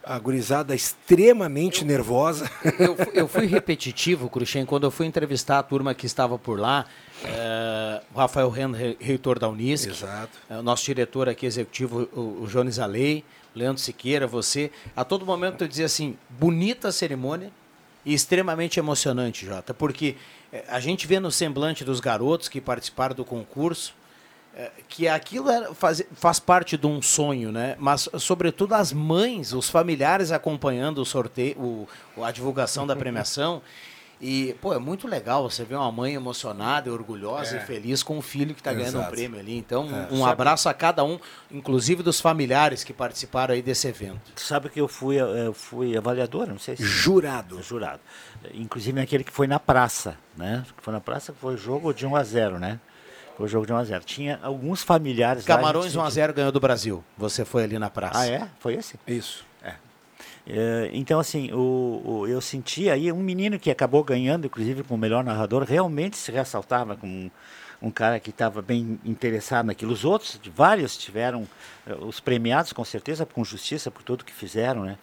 A gurizada extremamente nervosa. Eu, eu fui repetitivo, Cruxem, quando eu fui entrevistar a turma que estava por lá, o Rafael Ren, re- reitor da Unisc, Exato. eh, o nosso diretor aqui executivo, o, o Jones Alei, Leandro Siqueira, você, a todo momento eu dizia assim, bonita cerimônia e extremamente emocionante, Jota, porque eh, a gente vê no semblante dos garotos que participaram do concurso, é, que aquilo faz, faz parte de um sonho, né? Mas, sobretudo, as mães, os familiares acompanhando o sorteio, o- a divulgação da premiação. E, pô, é muito legal você ver uma mãe emocionada orgulhosa É. e feliz com o filho que está ganhando um prêmio ali. Então, É. um Sabe- abraço a cada um, inclusive dos familiares que participaram aí desse evento. Sabe que eu fui, eu fui avaliador, não sei se... Jurado. Jurado. Inclusive naquele que foi na praça, né? Que foi na praça, que foi jogo de 1 a 0 né? Foi o jogo de 1 a 0 Tinha alguns familiares lá, a Camarões gente- 1x0 ganhou do Brasil. Você foi ali na praça. Ah, é? Foi esse? Isso. É, então, assim, o, o- eu senti aí um menino que acabou ganhando, inclusive com o melhor narrador, realmente se ressaltava como um, um cara que estava bem interessado naquilo. Os outros, vários tiveram, eh, os premiados com certeza, com justiça por tudo que fizeram, né?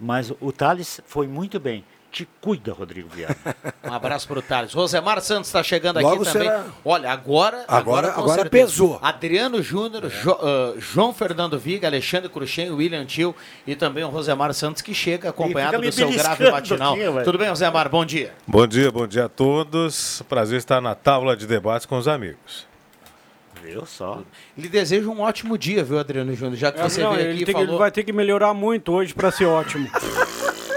Mas o, o Thales foi muito bem. Te cuida, Rodrigo Viana. Um abraço pro Thales. Rosemar Santos está chegando Logo aqui também. será- Olha, agora. Agora- agora certeza. pesou. Adriano Júnior, Jo- ah, João Fernando Viga, Alexandre Cruxem, William Tio e também o Rosemar Santos, que chega acompanhado do seu grave matinal. aqui. Tudo bem, Rosemar? Bom dia. Bom dia, bom dia a todos. Prazer estar na tábua de debates com os amigos. Viu só? Lhe desejo um ótimo dia, viu, Adriano Júnior? Já que É, você não, veio ele, aqui e que- falou. ele vai ter que melhorar muito hoje para ser ótimo.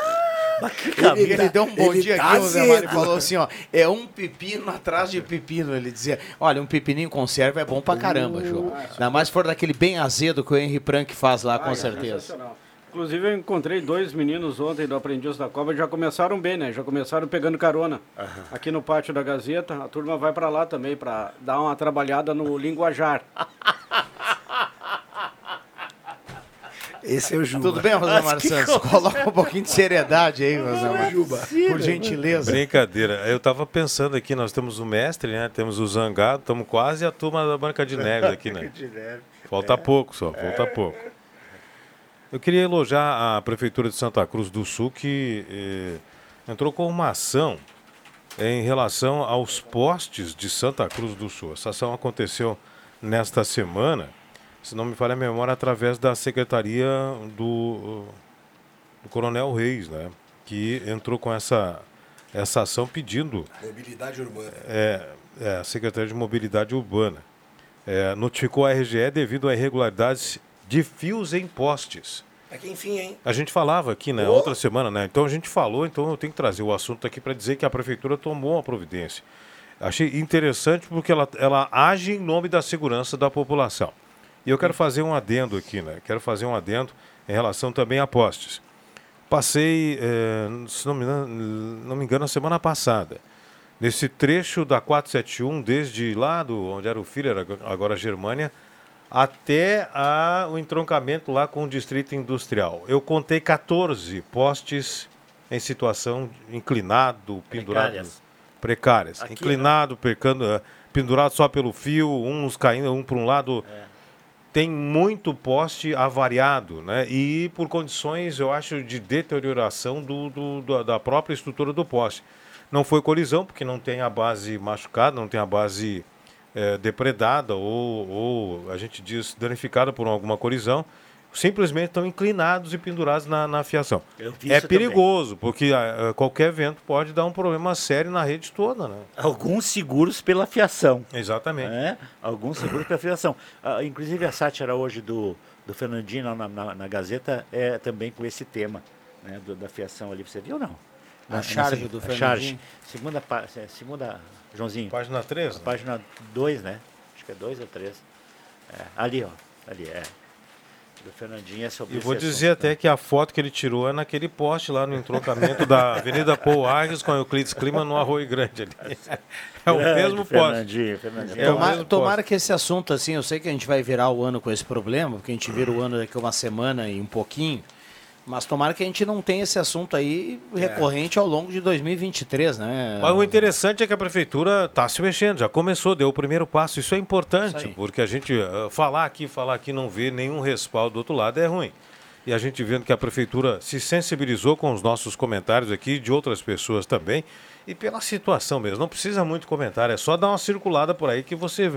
Ele, ele deu um bom dia tá aqui, Rosemar, e azedo. falou assim, ó, é um pepino atrás de pepino. Ele dizia, olha, um pepininho conserva é bom pra caramba, Jô. Ainda mais se for daquele bem azedo que o Henry Prank faz lá, com Ah, é certeza. sensacional. Inclusive, eu encontrei dois meninos ontem do Aprendiz da Copa, já começaram bem, né? Já começaram pegando carona. Aqui no pátio da Gazeta, a turma vai para lá também para dar uma trabalhada no linguajar. Esse é o Juba. Tudo bem, Rosemar Santos? Coloca um pouquinho de seriedade aí, Rosemar. Por gentileza. Brincadeira. Eu estava pensando aqui, nós temos o mestre, né? Temos o Zangado, estamos quase a turma da Branca de Neve aqui, né? Falta pouco só, falta pouco. Eu queria elogiar a Prefeitura de Santa Cruz do Sul, que eh, entrou com uma ação em relação aos postes de Santa Cruz do Sul. Essa ação aconteceu nesta semana, se não me falha a memória, através da Secretaria do, do Coronel Reis, né? Que entrou com essa, essa ação pedindo Mobilidade urbana. é, é, a Secretaria de Mobilidade Urbana é, notificou a RGE devido a irregularidades de fios em postes. É que enfim, hein? A gente falava aqui na Oh! outra semana, né? Então a gente falou, então eu tenho que trazer o assunto aqui para dizer que a prefeitura tomou uma providência. Achei interessante porque ela, ela age em nome da segurança da população. E eu quero fazer um adendo aqui, né? Quero fazer um adendo em relação também a postes. Passei, eh, se não me, engano, não me engano, a semana passada, nesse trecho da 471, desde lá do onde era o Filler, agora a Germânia, até a, o entroncamento lá com o Distrito Industrial. Eu contei 14 postes em situação inclinado, pendurado. Precárias. Precárias. Aqui, inclinado, percando, eh, pendurado só pelo fio, uns caindo, um para um lado. Tem muito poste avariado, né? E por condições, eu acho, de deterioração do, do- da- própria estrutura do poste. Não foi colisão, porque não tem a base machucada, não tem a base eh, depredada ou, ou, a gente diz, danificada por alguma colisão. Simplesmente estão inclinados e pendurados na, na fiação. É isso também. perigoso, porque ah, ah, qualquer vento pode dar um problema sério na rede toda, né? Alguns seguros pela fiação. Exatamente. né? Alguns seguros pela fiação. Ah, inclusive a sátira hoje do, do Fernandinho na, na, na Gazeta é também com esse tema né, do- da fiação ali. Você viu ou não? A Na- charge do a Fernandinho. charge. Segunda, é, segunda, Joãozinho. Página 3? Página 2, né? Acho que é 2 ou 3. ali, ó. Ali, é. Do Fernandinho é sobre E vou esse dizer assunto, até que a foto que ele tirou é naquele poste lá no entrocamento da Avenida Paul Arres com a Euclides Clima no Arroio Grande ali. É o Grande mesmo poste. Fernandinho, Fernandinho. É Tomara, mesmo tomara poste. que esse assunto, assim, eu sei que a gente vai virar o ano com esse problema, porque a gente vira o ano daqui a uma semana e um pouquinho, mas tomara que a gente não tenha esse assunto aí recorrente ao longo de 2023, né? Mas o interessante é que a prefeitura está se mexendo, já começou, deu o primeiro passo. Isso é importante, Isso porque a gente ah, falar aqui, falar aqui, não vê nenhum respaldo do outro lado é ruim. E a gente vendo que a prefeitura se sensibilizou com os nossos comentários aqui, de outras pessoas também, e pela situação mesmo. Não precisa muito comentário, é só dar uma circulada por aí que você.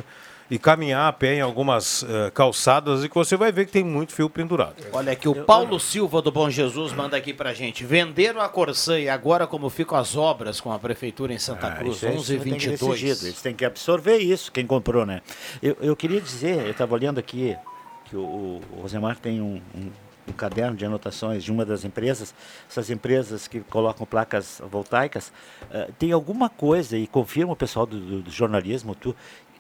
E caminhar a pé em algumas eh, calçadas e que você vai ver que tem muito fio pendurado. Olha aqui, o Paulo Silva do Bom Jesus manda aqui pra gente. Venderam a Corsã e agora como ficam as obras com a prefeitura em Santa Ah, Cruz? isso é- isso tem que 11 decidido, 22 Eles têm que absorver isso, quem comprou, né? Eu, eu queria dizer, eu estava olhando aqui que o, o Rosemar tem um, um- um caderno de anotações de uma das empresas, essas empresas que colocam placas voltaicas, eh, tem alguma coisa, e confirma o pessoal do, do- do jornalismo, tu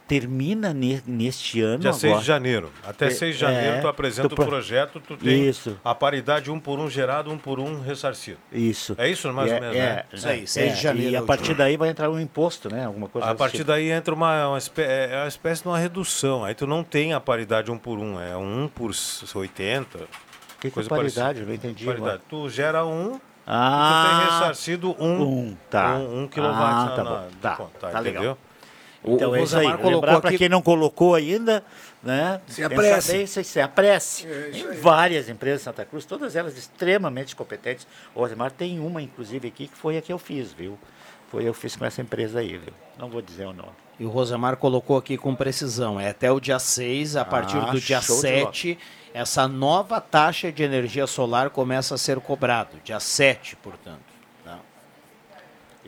termina ne- neste ano Dia 6 agora. de janeiro. Até É, 6 de janeiro é, tu apresenta tu o pro- projeto, tu tem Isso. a paridade um por um gerado, um por um ressarcido. Isso. É isso mais E ou menos, é, né? Isso aí, é, 6 de janeiro E é a partir daí vai entrar um imposto, né? Alguma coisa A partir tipo. daí entra uma, uma, espé- é uma espécie de uma redução. Aí tu não tem a paridade um por um, é um por 80. O que, que é coisa paridade? Eu não entendi. Paridade. Tu gera um, tu tem Ah, ressarcido um, um, tá. um, um quilowatt Ah, na, tá na- de Tá, conta, tá legal. entendeu? Então O é isso aí. Rosemar colocou Lembrar para aqui- quem não colocou ainda, né? Se pensa apresse. bem, Se, se apresse. Tem várias empresas de Santa Cruz, todas elas extremamente competentes. O Rosemar tem uma, inclusive, aqui, que foi a que eu fiz, viu? Foi eu fiz com essa empresa aí, viu? Não vou dizer o nome. E o Rosemar colocou aqui com precisão. É até o dia 6, a partir Ah, do dia show de 7, essa nova taxa de energia solar começa a ser cobrado. Dia 7, portanto.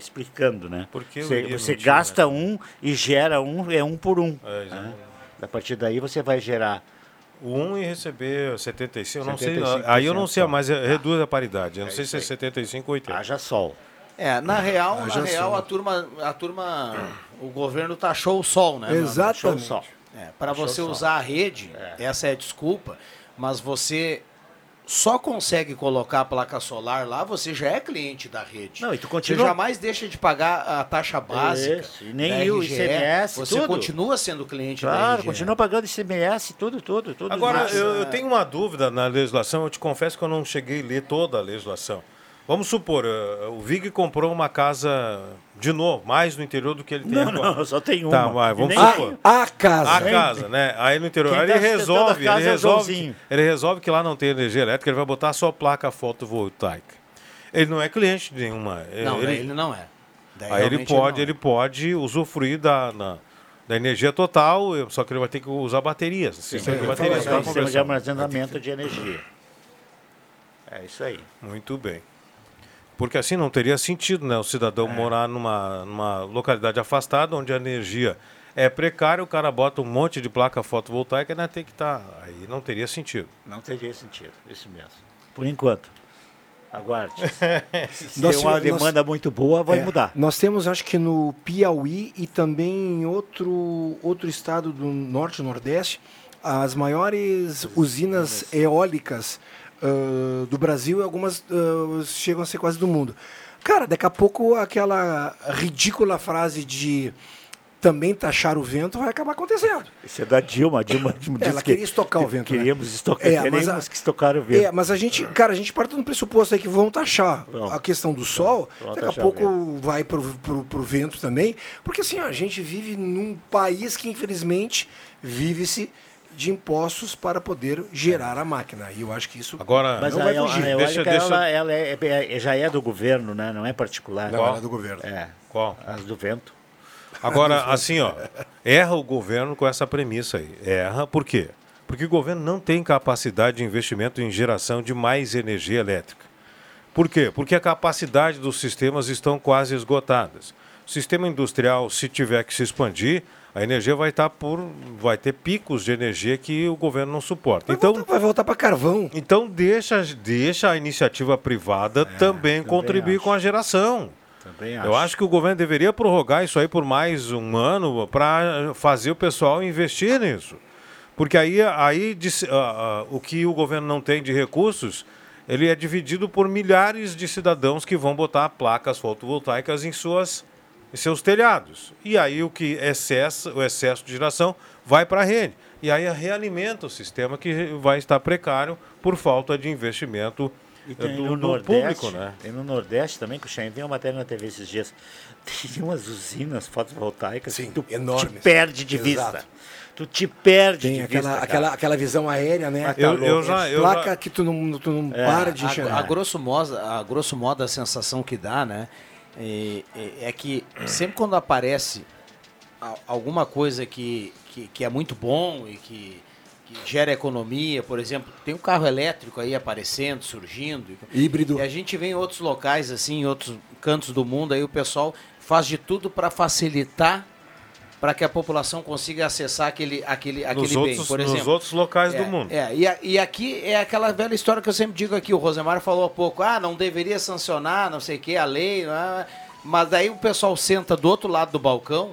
Tá? Explicando, né? Porque você você mentir, gasta né? um e gera um, é um por um. É, exatamente. né? A partir daí você vai gerar. O 1 e receber 75, eu não sei. 75% Aí eu não sei, só. mas é- reduz a paridade. Eu não sei isso se é aí. 75 ou 80. Haja sol. É, na real, Ah, na real a turma, a turma, o governo taxou o sol, né? mano? Show Exatamente. sol. É, para Taxou você o usar a rede, essa é a desculpa, mas você só consegue colocar a placa solar lá, você já é cliente da rede. Não, e tu Você continua- jamais deixa de pagar a taxa básica. Isso, e nem o ICMS, Você tudo. continua sendo cliente da Claro, continua pagando ICMS, tudo, tudo, tudo. Agora, eu, eu tenho uma dúvida na legislação, eu te confesso que eu não cheguei a ler toda a legislação. Vamos supor, eh, o Vig comprou uma casa de novo, mais no interior do que ele tem Não, agora. não, só tem uma. Tá, mas vamos supor. A casa. A casa, né? Aí no interior. Tá ele resolve, a ele é resolve, Joãozinho. ele resolve que lá não tem energia elétrica, ele vai botar só placa fotovoltaica. Ele não é cliente de nenhuma. Não, ele, ele não é. Daí aí ele pode, não é. ele pode usufruir da, na- da energia total, só que ele vai ter que usar baterias. Sistema de baterias sistema de conversão. armazenamento de energia. É isso aí. Muito bem. Porque assim não teria sentido, né? O cidadão É. morar numa, numa localidade afastada, onde a energia é precária, o cara bota um monte de placa fotovoltaica e ainda tem que estar. Aí não teria sentido. Não teria sentido, isso mesmo. Por enquanto. Aguarde. Se Nós tem uma demanda muito boa, vai É, mudar. Nós temos, acho que no Piauí e também em outro, outro estado do norte e nordeste, as maiores usinas eólicas ah, do Brasil e algumas ah, chegam a ser quase do mundo. Cara, daqui a pouco aquela ridícula frase de também taxar o vento vai acabar acontecendo. Isso é da Dilma. A Dilma, Dilma Ela disse queria estocar o vento, né? Queríamos estocar, É, mas queríamos a- que estocar o vento. É, mas a gente, cara, a gente parte do pressuposto aí que vão taxar a questão do sol, daqui a pouco vai pro, pro, pro vento também, porque assim, ó, a gente vive num país que infelizmente vive-se de impostos para poder gerar a máquina. E eu acho que isso Agora, Mas não a, vai fugir. a eólica, Deixa- deixa- ela, ela é- é- já é do governo, né? não é particular. não é do governo. É, qual? as do vento. Agora, assim, ó, erra o governo com essa premissa aí. Erra por quê? Porque o governo não tem capacidade de investimento em geração de mais energia elétrica. Por quê? Porque a capacidade dos sistemas estão quase esgotadas. O sistema industrial, se tiver que se expandir, a energia vai estar por vai ter picos de energia que o governo não suporta. Vai então voltar, vai voltar para carvão. Então deixa deixa a iniciativa privada também, também contribuir acho. com a geração. Também Eu acho que o governo deveria prorrogar isso aí por mais um ano para fazer o pessoal investir nisso. Porque aí, aí disse- ah, ah, o que o governo não tem de recursos, ele é dividido por milhares de cidadãos que vão botar placas fotovoltaicas em, suas, em seus telhados. E aí o que excesso, o excesso de geração vai para a rede. E aí realimenta o sistema que vai estar precário por falta de investimento E eh, tem do, no do Nordeste, público, né? Tem no Nordeste também, que o Xen viu uma matéria na TV esses dias. Tem umas usinas fotovoltaicas que tu enormes. te perde de Exato. vista. Tu te perde Tem de aquela, vista. cara. aquela, aquela visão aérea, né? Tá Eu- eu já- eu Placa já- que tu não, tu não É, para de a, enxergar. a grosso modo, a grosso modo a sensação que dá, né, é, é- é que sempre quando aparece alguma coisa que, que, que é muito bom e que, que gera economia, por exemplo, tem um carro elétrico aí aparecendo, surgindo. Híbrido. E a gente vê em outros locais, assim, em outros cantos do mundo, aí o pessoal faz de tudo para facilitar para que a população consiga acessar aquele, aquele, aquele bem. outros- Por nos exemplo, outros locais do É, mundo. É, e, a- e aqui é aquela velha história que eu sempre digo aqui, o Rosemar falou há pouco, ah, não deveria sancionar, não sei o que, a lei, ah, mas daí o pessoal senta do outro lado do balcão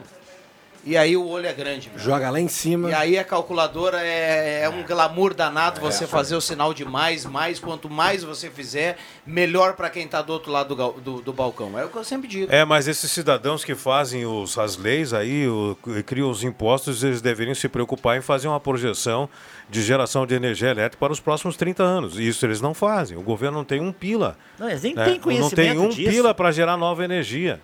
e aí o olho é grande. meu. Joga lá em cima. E aí a calculadora é, é um glamour danado você fazer o sinal de mais, mais, quanto mais você fizer, melhor para quem está do outro lado do, do, do balcão. É o que eu sempre digo. É, mas esses cidadãos que fazem os, as leis aí, o, e criam os impostos, eles deveriam se preocupar em fazer uma projeção de geração de energia elétrica para os próximos 30 anos. Isso eles não fazem. O governo não tem um pila. Não, eles nem né? têm Não conhecimento tem um disso. pila para gerar nova energia.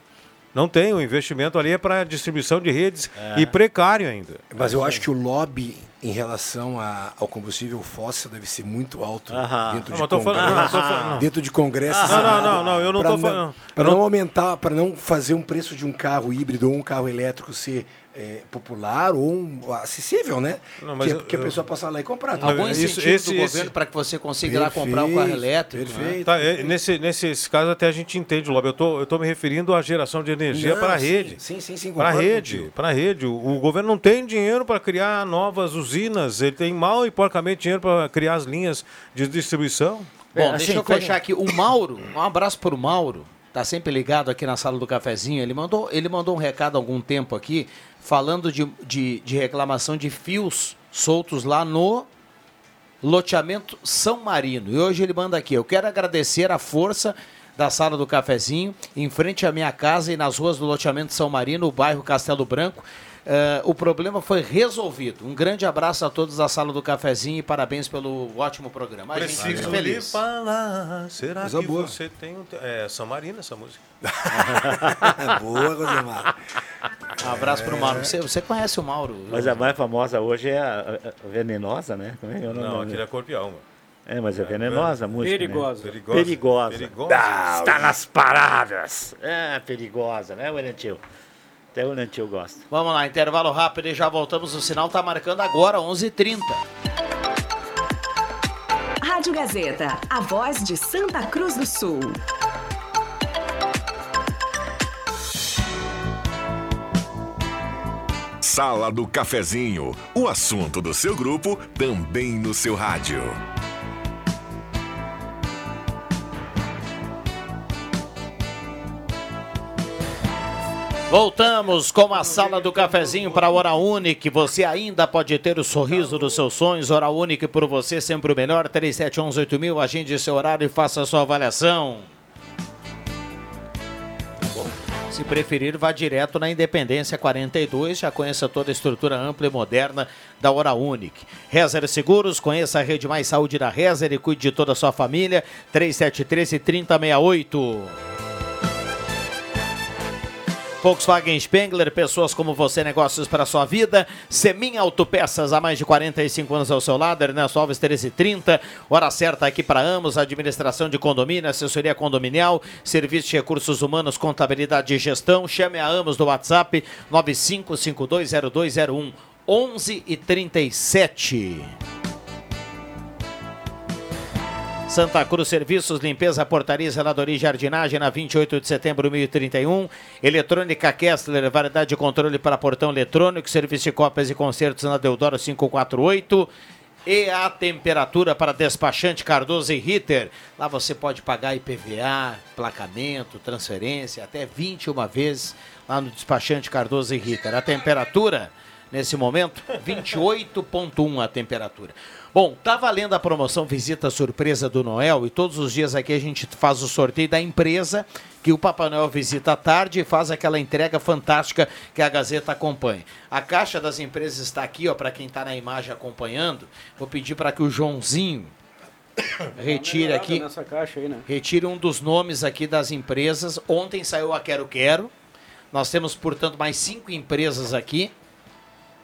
Não tem, o investimento ali é para distribuição de redes É. e precário ainda. Mas eu acho que o lobby em relação a- ao combustível fóssil deve ser muito alto dentro, Não, de falando- não, dentro de congresso. Ah, não, não, não, eu não tô falando- Para não não- aumentar, para não fazer um preço de um carro híbrido ou um carro elétrico ser é, popular ou um, acessível, né? Não, mas que, eu- que a eu- pessoa possa lá e comprar. Algum Isso- incentivo esse- do esse- governo para que você consiga ir lá comprar um carro Perfeito, elétrico. né? perfeito. Tá, é, nesse, nesse caso até a gente entende, Lobby. Eu tô, eu tô me referindo à geração de energia Não, para a rede. Sim, sim, sim. Para a rede, para a rede. O, o governo não tem dinheiro para criar novas usinas, ele tem mal e porcamente dinheiro para criar as linhas de distribuição. Bom, É, deixa assim, eu foi- fechar aqui. O Mauro, um abraço pro Mauro. Tá sempre ligado aqui na sala do cafezinho. Ele mandou, ele mandou um recado há algum tempo aqui, falando de, de, de reclamação de fios soltos lá no loteamento São Marino. E hoje ele manda aqui. Eu quero agradecer a força da sala do cafezinho, em frente à minha casa e nas ruas do loteamento São Marino, o bairro Castelo Branco. Eh, o problema foi resolvido. Um grande abraço a todos da sala do cafezinho e parabéns pelo ótimo programa. A gente fica Preciso feliz. falar. Será Coisa que boa. você tem um. te- É São Marino essa música. Boa, Rosemar. Um abraço pro Mauro. Você, você conhece o Mauro? Mas a mais famosa hoje é a, a- venenosa, né? Como é que é o nome? Não, aquele é alma. É, mas é venenosa a música. né? Perigosa. Perigosa. Perigosa. Perigosa. Ah, está nas paradas. É, perigosa, né, William Tio? Até o Tio gosta. Vamos lá, intervalo rápido e já voltamos. O sinal tá marcando agora, 11h30. Rádio Gazeta, a voz de Santa Cruz do Sul. Sala do Cafezinho, o assunto do seu grupo também no seu rádio. Voltamos com a sala do cafezinho para a Hora Unique. Você ainda pode ter o sorriso dos seus sonhos. Hora Unique por você, sempre o melhor. 37118000. Agende seu horário e faça a sua avaliação. Se preferir, vá direto na Independência 42. Já conheça toda a estrutura ampla e moderna da Hora Unique. Rezer Seguros, conheça a rede mais saúde da Rezer e cuide de toda a sua família. 3713 3068. Volkswagen Spengler, pessoas como você, negócios para sua vida. Semin Autopeças, há mais de 45 anos ao seu lado, Ernesto Alves 1330. Hora certa aqui para Amos, administração de condomínio, assessoria condominial, serviço de recursos humanos, contabilidade e gestão. Chame a Amos do WhatsApp 95520201 11 e 37. Santa Cruz Serviços, Limpeza, Portaria, Zeladoria e Jardinagem na 28 de setembro de 1031. Eletrônica Kessler, variedade de controle para portão eletrônico, serviço de cópias e concertos na Deodoro 548. E a temperatura para despachante Cardoso e Ritter. Lá você pode pagar IPVA, placamento, transferência, até 21 vezes lá no despachante Cardoso e Ritter. A temperatura, nesse momento, 28,1 a temperatura. Bom, tá valendo a promoção Visita Surpresa do Noel e todos os dias aqui a gente faz o sorteio da empresa que o Papai Noel visita à tarde e faz aquela entrega fantástica que a Gazeta acompanha. A caixa das empresas está aqui, ó, para quem está na imagem acompanhando. Vou pedir para que o Joãozinho retire aqui. Nessa caixa aí, né? Retire um dos nomes aqui das empresas. Ontem saiu a Quero Quero. Nós temos, portanto, mais cinco empresas aqui.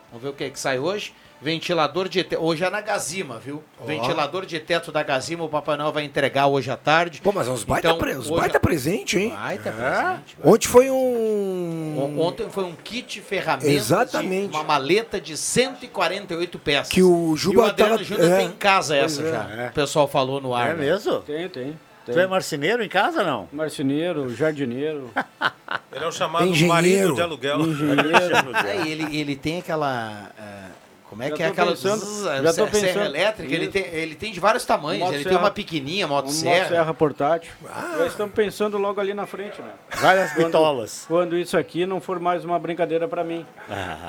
Vamos ver o que é que sai hoje. Ventilador de teto. Hoje é na Gazima, viu? Ó. Ventilador de teto da Gazima, o Papai Noel vai entregar hoje à tarde. Pô, mas é uns baita, Então, pre... uns hoje- baita presente, hein? Baita É. presente. Ontem foi um. Ontem foi um kit ferramenta. Exatamente. Uma maleta de 148 peças. Que o Juba e o Adriano tava- Júnior é. tem em casa essa é. já. É. O pessoal falou no ar. É né? mesmo? Tem, tem. Tu é marceneiro em casa não? Marceneiro, jardineiro. Ele é o chamado Engenheiro. marido de aluguel. Engenheiro. É, ele, ele tem aquela. é, como é Já que é aquela pensando- já tô serra elétrica? Ele tem, ele tem de vários tamanhos. ele tem Motosserra. uma pequenininha, Uma motosserra. motosserra portátil. Já estamos pensando logo ali na frente, né? Várias Quando- bitolas. Quando isso aqui não for mais uma brincadeira para mim.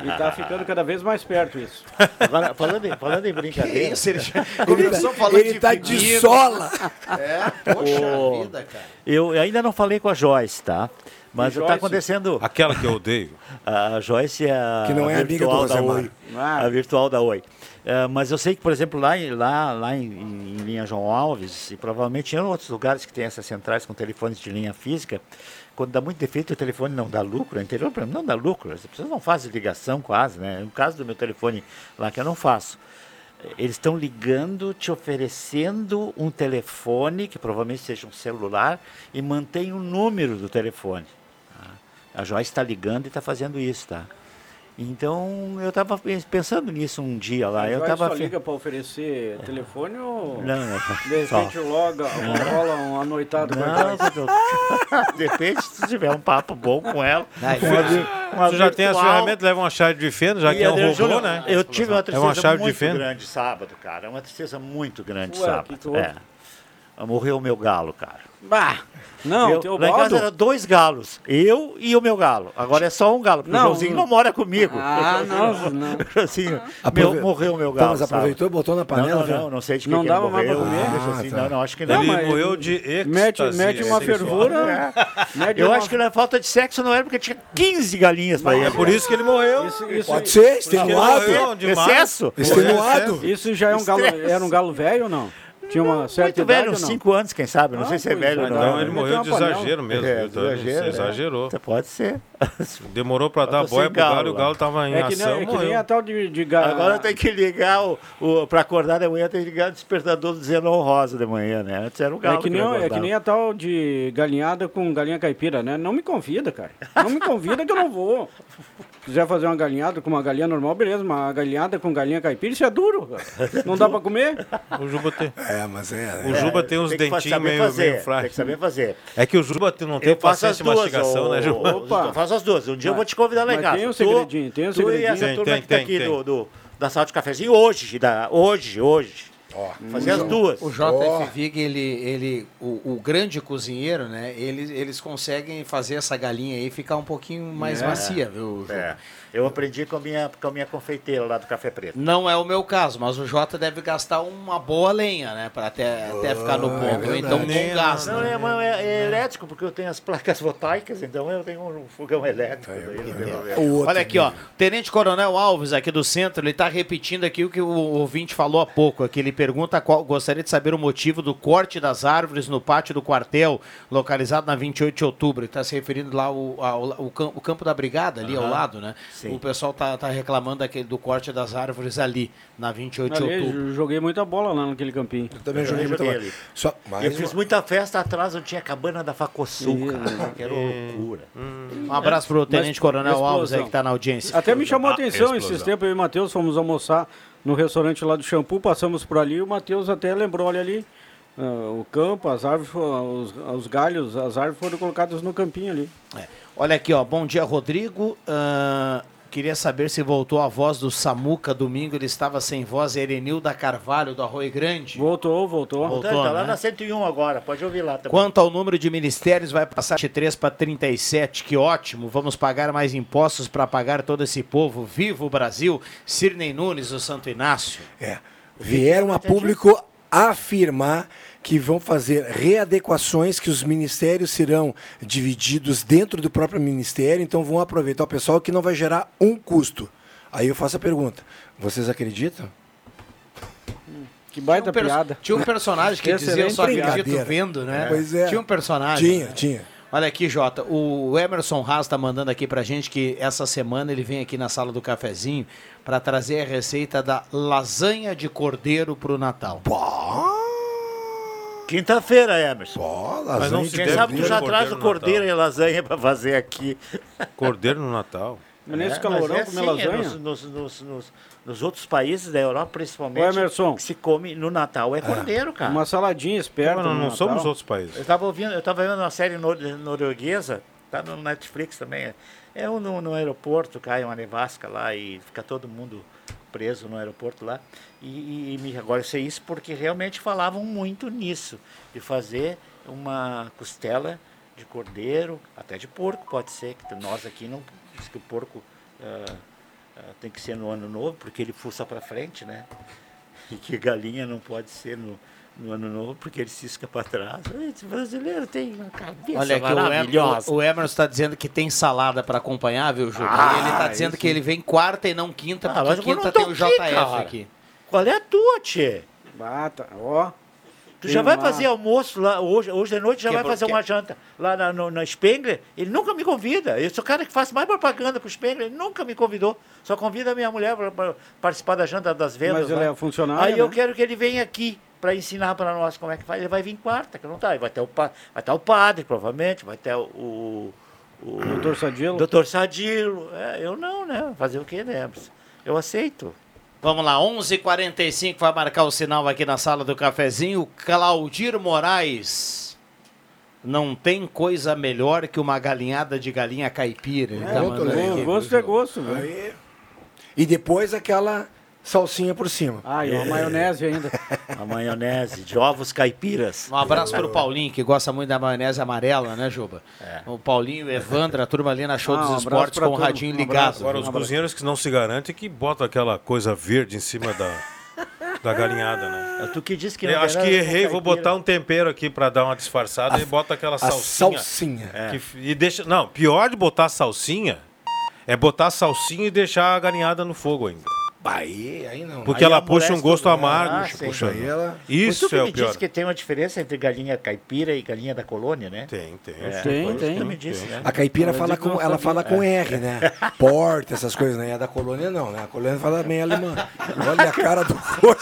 E tá ficando cada vez mais perto isso. Agora, falando em, falando em brincadeira. isso? Ele já começou falando ele de tá de sola. É, poxa vida, cara. Eu ainda não falei com a Joyce, tá? Mas está acontecendo. Aquela que eu odeio. A Joyce é a, Que não a é amiga do virtual da. Oi. Ah. A virtual da Oi. É, mas eu sei que, por exemplo, lá, em- lá, lá em, em linha João Alves, e provavelmente em outros lugares que tem essas centrais com telefones de linha física, quando dá muito defeito, o telefone não dá lucro. O interior mim, não dá lucro. As pessoas não fazem ligação quase, né? No caso do meu telefone lá, que eu não faço. Eles estão ligando, te oferecendo um telefone, que provavelmente seja um celular, e mantém o número do telefone. A Joyce está ligando e está fazendo isso, tá? Então, eu estava pensando nisso um dia lá. Eu Vai tava só liga para oferecer telefone ou Não, não. de Só. repente loga, rola uma noitada com a Não, Joyce? doutor. de repente, se tiver um papo bom com ela, Ai, com uma vi- uma Tu já tem as ferramentas, leva uma chave de fenda, já e que é um robô, né? Eu tive uma É tristeza uma chave de muito fenda. grande sábado, cara. Uma tristeza muito grande Ué, sábado. que é. Morreu o meu galo, cara. Bah, não, eu, teu lá em casa baldo. eram dois galos, eu e o meu galo. Agora é só um galo, porque Não, o Joãozinho não. não mora comigo. Ah, não, não. Aprove- meu, morreu o meu galo. mas aproveitou e botou na Não, panela. não, viu? não, não sei de que Não que dava ele mais pra morreu. comer? Deixa assim, Ah, tá. não, não, acho que não. Não, Ele mas morreu de êxtase Mete, mete uma fervura. mete Eu uma- acho que não é falta de sexo, não era porque tinha 15 galinhas pra ele. É por isso que ele morreu. Isso, isso, Pode ser, extenuado. Excesso? Extenuado. isso já é um galo, era um galo velho ou não? Tinha uma certa Muito idade velho, uns não? 5 anos, quem sabe. Não sei se é velho é, ou não. Não, Ele morreu de exagero mesmo. É, viu? exagero, Você exagerou. é. Pode ser. Demorou pra dar boia pro galo galo e o galo tava em É que, nem, ação, é que nem a tal de, de ga... Agora tem que ligar o, o para acordar de manhã, tem que ligar o despertador do Zenon Rosa de manhã, né? Antes era o galo É que, nem, é que nem a tal de galinhada com galinha caipira, né? Não me convida, cara. Não me convida que eu não vou. Se quiser fazer uma galinhada com uma galinha normal, beleza. Mas uma galinhada com galinha caipira, isso é duro. Não dá pra comer? O Juba tem, É, mas é. o Juba tem uns Tem fa- dentinhos meio, fazer, meio Tem que saber fazer. É que o Juba não tem paciência de mastigação, né, Juba? ô- Eu faço as duas. Um dia eu vou te convidar lá em Mas casa. tem um Tu- segredinho, tem um Tu e segredinho. essa Tem, turma tem, que tá tem, aqui tem. do, do- da sala de cafezinho hoje, da, hoje, hoje. Fazer as duas. O JF Vig, ele, ele o, o grande cozinheiro, né? Eles, eles conseguem fazer essa galinha aí ficar um pouquinho mais É. macia, viu, Ju? É. Eu aprendi com a, minha, com a minha confeiteira lá do Café Preto. Não é o meu caso, mas o Jota deve gastar uma boa lenha, né? Pra até, até ficar no ponto. Ou então com gás. Não, né? é, mas é, é elétrico, porque eu tenho as placas voltaicas, então eu tenho um fogão elétrico. daí não outro Olha aqui, ó. Tenente Coronel Alves, aqui do centro, ele está repetindo aqui o que o ouvinte falou há pouco. Aqui ele pergunta qual, gostaria de saber o motivo do corte das árvores no pátio do quartel, localizado na 28 de outubro. Ele está se referindo lá ao, ao- ao cam- o campo da brigada, ali ao Aham. lado, né? Sim. O pessoal tá, tá reclamando daquele, do corte das árvores ali, na 28 de Ali, outubro. eu joguei muita bola lá naquele campinho. Eu também Eu joguei muito joguei bola. ali. Só, Eu fiz uma- muita festa atrás, eu tinha a cabana da Facosul, Ih, cara. Que era uma loucura. Um abraço pro Tenente Coronel explosão. Alves aí que está na audiência. Até me chamou a Ah, atenção esses explosão. tempos, eu e o Matheus fomos almoçar no restaurante lá do Shampoo, passamos por ali, o Matheus até lembrou, olha ali, ah, o campo, as árvores, os, os galhos, as árvores foram colocadas no campinho ali. Olha aqui, ó. Bom dia, Rodrigo. Ah, queria saber se voltou a voz do Samuca domingo. Ele estava sem voz. Erenilda Carvalho, do Arroio Grande. Voltou, voltou. Voltou, tá lá né? na 101 agora, pode ouvir lá também. Quanto ao número de ministérios, vai passar de 3 para 37. Que ótimo. Vamos pagar mais impostos para pagar todo esse povo. Viva o Brasil. Sirnei Nunes, do Santo Inácio. É. Vieram a público afirmar que vão fazer readequações, que os ministérios serão divididos dentro do próprio ministério, então vão aproveitar o pessoal que não vai gerar um custo. Aí eu faço a pergunta: vocês acreditam? Que baita Tinha um piada. Tinha um personagem que dizia eu só acredito vendo, né? Pois é. Tinha um personagem. Tinha, né? tinha. Olha aqui, Jota, o Emerson Haas está mandando aqui pra gente que essa semana ele vem aqui na sala do cafezinho para trazer a receita da lasanha de cordeiro pro Natal. Quinta-feira, Emerson. Ó, Mas não se Quem deve sabe tu já traz o no cordeiro Natal. e lasanha pra fazer aqui. Cordeiro no Natal. Mas nesse É, calorão mas é comer assim, é lasanha? Nos, nos, nos, nos- nos outros países da Europa, principalmente, Ô, Emerson. que se come no Natal é cordeiro, cara. Uma saladinha esperta. Mas não, no não somos Natal. outros países. Eu tava ouvindo, eu tava vendo uma série nor- norueguesa, tá no Netflix também. É um no, no aeroporto, cai uma nevasca lá e fica todo mundo preso no aeroporto lá. E, e- e agora eu sei isso porque realmente falavam muito nisso, de fazer uma costela de cordeiro, até de porco pode ser, que nós aqui não diz que o porco ah, ah, tem que ser no ano novo, porque ele fuça para frente, né? E que galinha não pode ser no, no ano novo, porque ele cisca para trás. Esse brasileiro tem uma cabeça Olha aqui, o, maravilhosa. o, o Emerson está dizendo que tem salada para acompanhar, viu, Júlio? Ah, e ele está dizendo isso. que ele vem quarta e não quinta, Ah, porque eu quinta tem o JF cara. aqui. Qual é a tua, Tchê? Bata, ó. Tu já vai uma- fazer almoço lá hoje, hoje de noite, já Que vai por- fazer que- uma janta lá na, no, na Spengler. Ele nunca me convida. Eu sou o cara que faz mais propaganda pro Spengler. Ele nunca me convidou. Só convida a minha mulher para participar da janta das vendas. Mas ele lá. é funcionário, Aí eu né? quero que ele venha aqui para ensinar para nós como é que faz. Ele vai vir quarta, que não tá. Vai ter o, vai ter o padre, provavelmente. Vai ter o. o Doutor Sadilo. Doutor Sadilo. É, eu não, né? Fazer o quê, né? Eu aceito. Vamos lá, 11:45 h 45 vai marcar o sinal aqui na sala do cafezinho. Claudir Moraes. Não tem coisa melhor que uma galinhada de galinha caipira. Ele tá. Gosto é gosto, viu? Aí- E depois aquela salsinha por cima. Ah, e uma maionese ainda. A maionese de ovos caipiras. Um abraço pro Paulinho, que gosta muito da maionese amarela, né, Juba? O Paulinho, o Evandro, a turma ali na Show Ah, um dos Esportes com o radinho Um ligado. Agora, os cozinheiros que não se garantem que botam aquela coisa verde em cima da, da galinhada, né? Tu que disse que Eu não acho tem que com errei, vou botar um tempero aqui pra dar uma disfarçada e bota aquela A salsinha. salsinha. que f- e deixa, não, pior de botar salsinha é botar salsinha e deixar a galinhada no fogo ainda. Aí, aí não. Porque Aí ela puxa um gosto amargo. Ah, puxa, sim. puxa. Aí ela- Isso tu que é me o pior. disse que tem uma diferença entre galinha caipira e galinha da colônia, né? Tem, tem. É, Tem, tem. tu me disse, né? A caipira fala com, ela sabia. fala com R, né? Porta, essas coisas, né? E a da colônia não, né? A colônia fala bem alemã. Olha a cara do Rosa.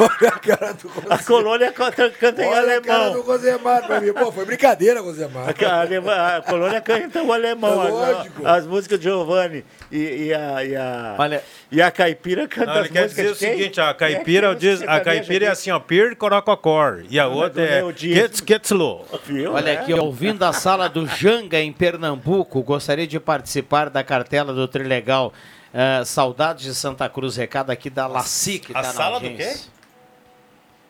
Olha a cara do A Rosa. colônia canta, canta em Olha a cara do alemão. Rosemar pra mim. Pô, foi brincadeira, Rosemar. A, a colônia canta o alemão. É as- lógico. As, músicas de Giovanni e, e a, e, a, Olha- e a caipira canta Não, as ele quer dizer o seguinte, a é caipira, tem diz, a caipira é assim, ó, pir corococor. E a outra é Neudismo. quetzquetzlo. Viu? Olha É. aqui, ouvindo a sala do Janga em Pernambuco, gostaria de participar da cartela do Trilegal. Eh, saudades de Santa Cruz, recado aqui da Laci, que a tá na sala do audiência.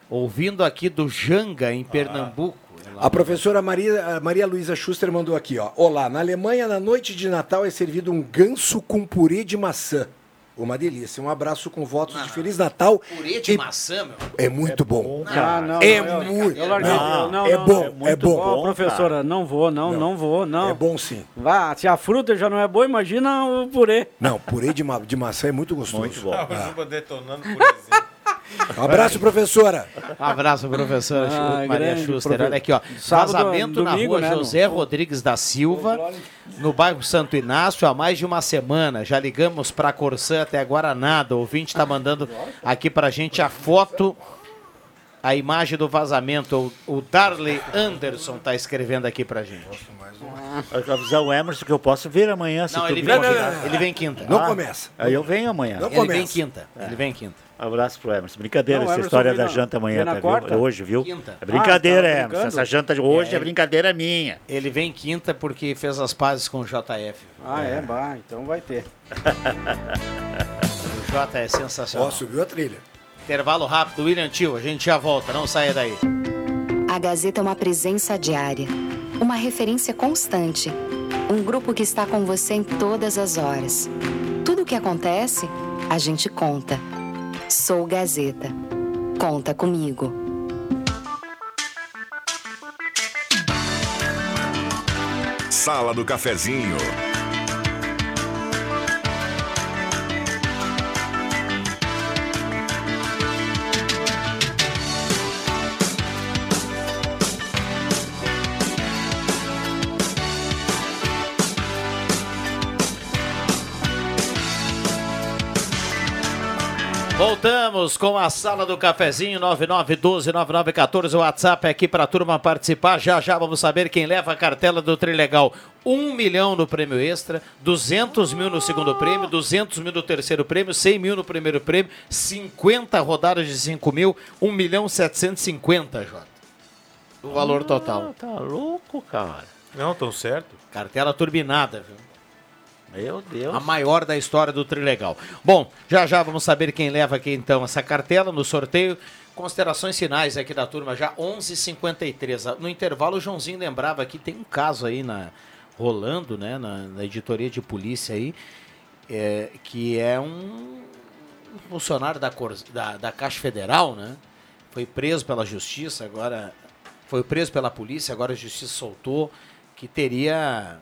Ouvindo aqui do Janga em Pernambuco. A professora Maria, Maria Luísa Schuster mandou aqui, ó. Olá, na Alemanha, na noite de Natal é servido um ganso com purê de maçã. Uma delícia. Um abraço com votos de Feliz Natal. Purê de E maçã, meu. É muito bom. Ah, não, É não, eu- muito. Eu larguei. Não, eu- não, é não, bom, não. é bom. Bom, professora, não vou, não, não, vou, não. É bom sim. Vá, se a fruta já não é boa, imagina o purê. Não, purê de, ma de maçã é muito gostoso. Muito bom. Ah, Juba detonando. Um abraço, professora. Um abraço, professora Ah, Maria Schuster. profe- Olha aqui, ó. Sábado, Vazamento na rua né, José Rodrigues da Silva, no bairro Santo Inácio, há mais de uma semana. Já ligamos para Corsã até agora nada. O ouvinte está mandando aqui pra gente a foto, a imagem do vazamento. O, Darley Anderson está escrevendo aqui pra gente. Eu vou avisar o Emerson que eu posso vir amanhã. Se Não, tu ele vem quinta. Ele vem quinta. Não começa. Aí eu venho amanhã. Não Ele vem começa. quinta. Ele vem quinta. Abraço pro Emerson. Brincadeira Não, essa Emerson história da na- janta amanhã, tá, quarta? viu? Hoje, viu? Quinta. É brincadeira, Ah, tá Emerson. Essa janta de hoje É, é, brincadeira minha. Ele vem quinta porque fez as pazes com o JF. Ah, é, bah, então vai ter. O J é sensacional. Ó, subiu a trilha. Intervalo rápido, William Tio. A gente já volta, não saia daí. A Gazeta é uma presença diária, uma referência constante, um grupo que está com você em todas as horas. Tudo o que acontece, a gente conta. Sou Gazeta. Conta comigo. Sala do Cafezinho. Voltamos com a sala do cafezinho 9912-9914. O WhatsApp é aqui para a turma participar. Já já vamos saber quem leva a cartela do Trilegal. Um milhão no prêmio extra, 200 mil no segundo prêmio, 200 mil no terceiro prêmio, 100 mil no primeiro prêmio, 50 rodadas de 5 mil, 1 milhão 750, Jota. O valor total. Tá louco, cara. Não, tão certo. Cartela turbinada, viu? Meu Deus. A maior da história do Trilegal. Bom, já já vamos saber quem leva aqui então essa cartela no sorteio. Considerações finais aqui da turma, já 11h53. No intervalo, o Joãozinho lembrava que tem um caso aí na, rolando, né, na, na editoria de polícia aí, é, que é um funcionário da, Cor- da, da Caixa Federal, né? Foi preso pela justiça, agora foi preso pela polícia, agora a justiça soltou que teria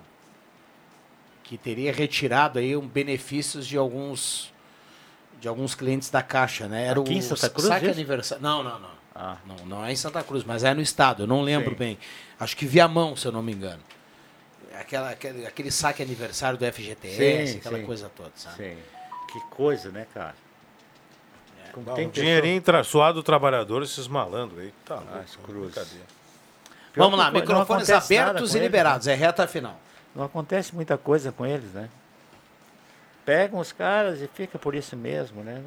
que teria retirado aí um benefícios de alguns de alguns clientes da Caixa, né? Era Aqui em o Santa Cruz, saque aniversário. Não, não, não. Ah. Não, não é em Santa Cruz, mas é no estado, eu não lembro Sim. bem. Acho que Viamão, se eu não me engano. Aquela, aquele, aquele saque aniversário do FGTS, Sim, aquela sim. coisa toda, sabe? Sim. Que coisa, né, cara? Como Bom, tem um dinheirinho tra- suado do trabalho, esses malandros aí. Tá louco, cruz. Vamos lá, microfones abertos e eles, liberados, né? é reta final. Não acontece muita coisa com eles, né? Pegam os caras e fica por isso mesmo, né?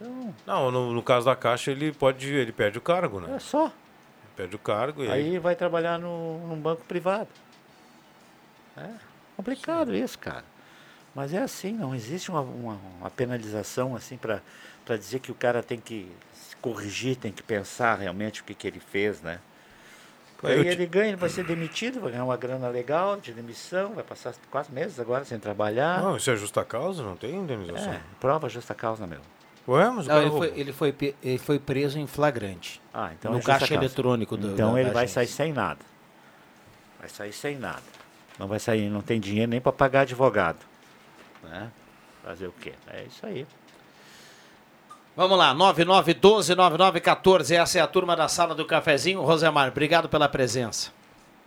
Não, não- Não, no, no caso da Caixa, ele pode, ele perde o cargo, né? é só. Perde o cargo e aí... Vai trabalhar no, num banco privado. É complicado isso, cara. Mas é assim, não existe uma, uma, uma penalização assim para dizer que o cara tem que se corrigir, tem que pensar realmente o que, que ele fez, né? Aí te- ele ganha, ele vai ser demitido, vai ganhar uma grana legal de demissão, vai passar quatro meses agora sem trabalhar. Não, isso é justa causa? Não tem indenização? É, prova justa causa, meu. Ué, mas o Não, ele, foi, ele, foi, ele foi preso em flagrante. Ah, então no é caixa causa. eletrônico do Então da- ele da vai sair sem nada. Vai sair sem nada. Não vai sair, não tem dinheiro nem para pagar advogado. Né? Fazer o quê? É isso aí. Vamos lá, 9912-9914, essa é a turma da sala do cafezinho. Rosemar, obrigado pela presença.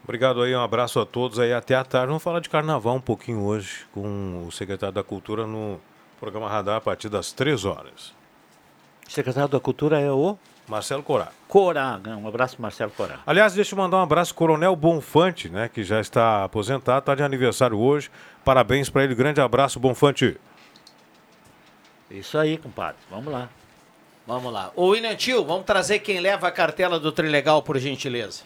Obrigado aí, um abraço a todos aí. Até a tarde. Vamos falar de carnaval um pouquinho hoje com o secretário da Cultura no programa Radar a partir das 3 horas. Secretário da Cultura é o Marcelo Corá. Corá. Um abraço, Marcelo Corá. Aliás, deixa eu mandar um abraço ao Coronel Bonfante, né, que já está aposentado, está de aniversário hoje. Parabéns para ele, grande abraço, Bonfante. Isso aí, compadre. Vamos lá. Vamos lá. Ô William Tio, vamos trazer quem leva a cartela do Trilegal, por gentileza.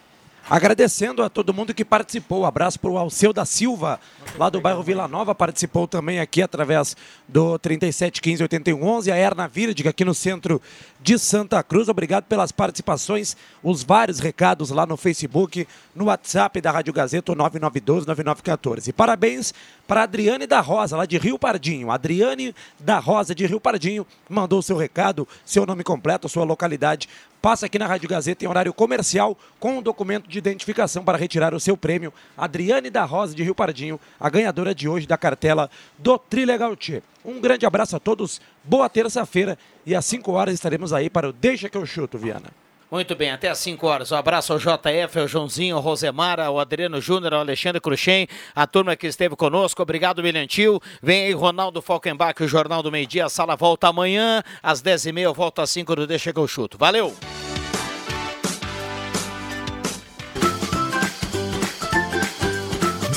Agradecendo a todo mundo que participou. Abraço para o Alceu da Silva, lá do bairro Vila Nova, participou também aqui através do 37158111. A Erna Virdig, aqui no centro de Santa Cruz. Obrigado pelas participações, os vários recados lá no Facebook, no WhatsApp da Rádio Gazeta, 9912-9914. E parabéns para Adriane da Rosa, lá de Rio Pardinho. Adriane da Rosa, de Rio Pardinho, mandou seu recado, seu nome completo, sua localidade. Passa aqui na Rádio Gazeta em horário comercial com um documento de identificação para retirar o seu prêmio. Adriane da Rosa, de Rio Pardinho, a ganhadora de hoje da cartela do Trilegal Tchê. Um grande abraço a todos, boa terça-feira e às 5 horas estaremos aí para o Deixa que eu chuto, Viana. Muito bem, até às 5 horas. Um abraço ao JF, ao Joãozinho, ao Rosemara, ao Adriano Júnior, ao Alexandre Cruxem, a turma que esteve conosco. Obrigado, William Tio. Vem aí Ronaldo Falkenbach, o Jornal do Meio Dia. A sala volta amanhã, às 10h30. Eu volto às 5 do Deixa que eu chuto. Valeu!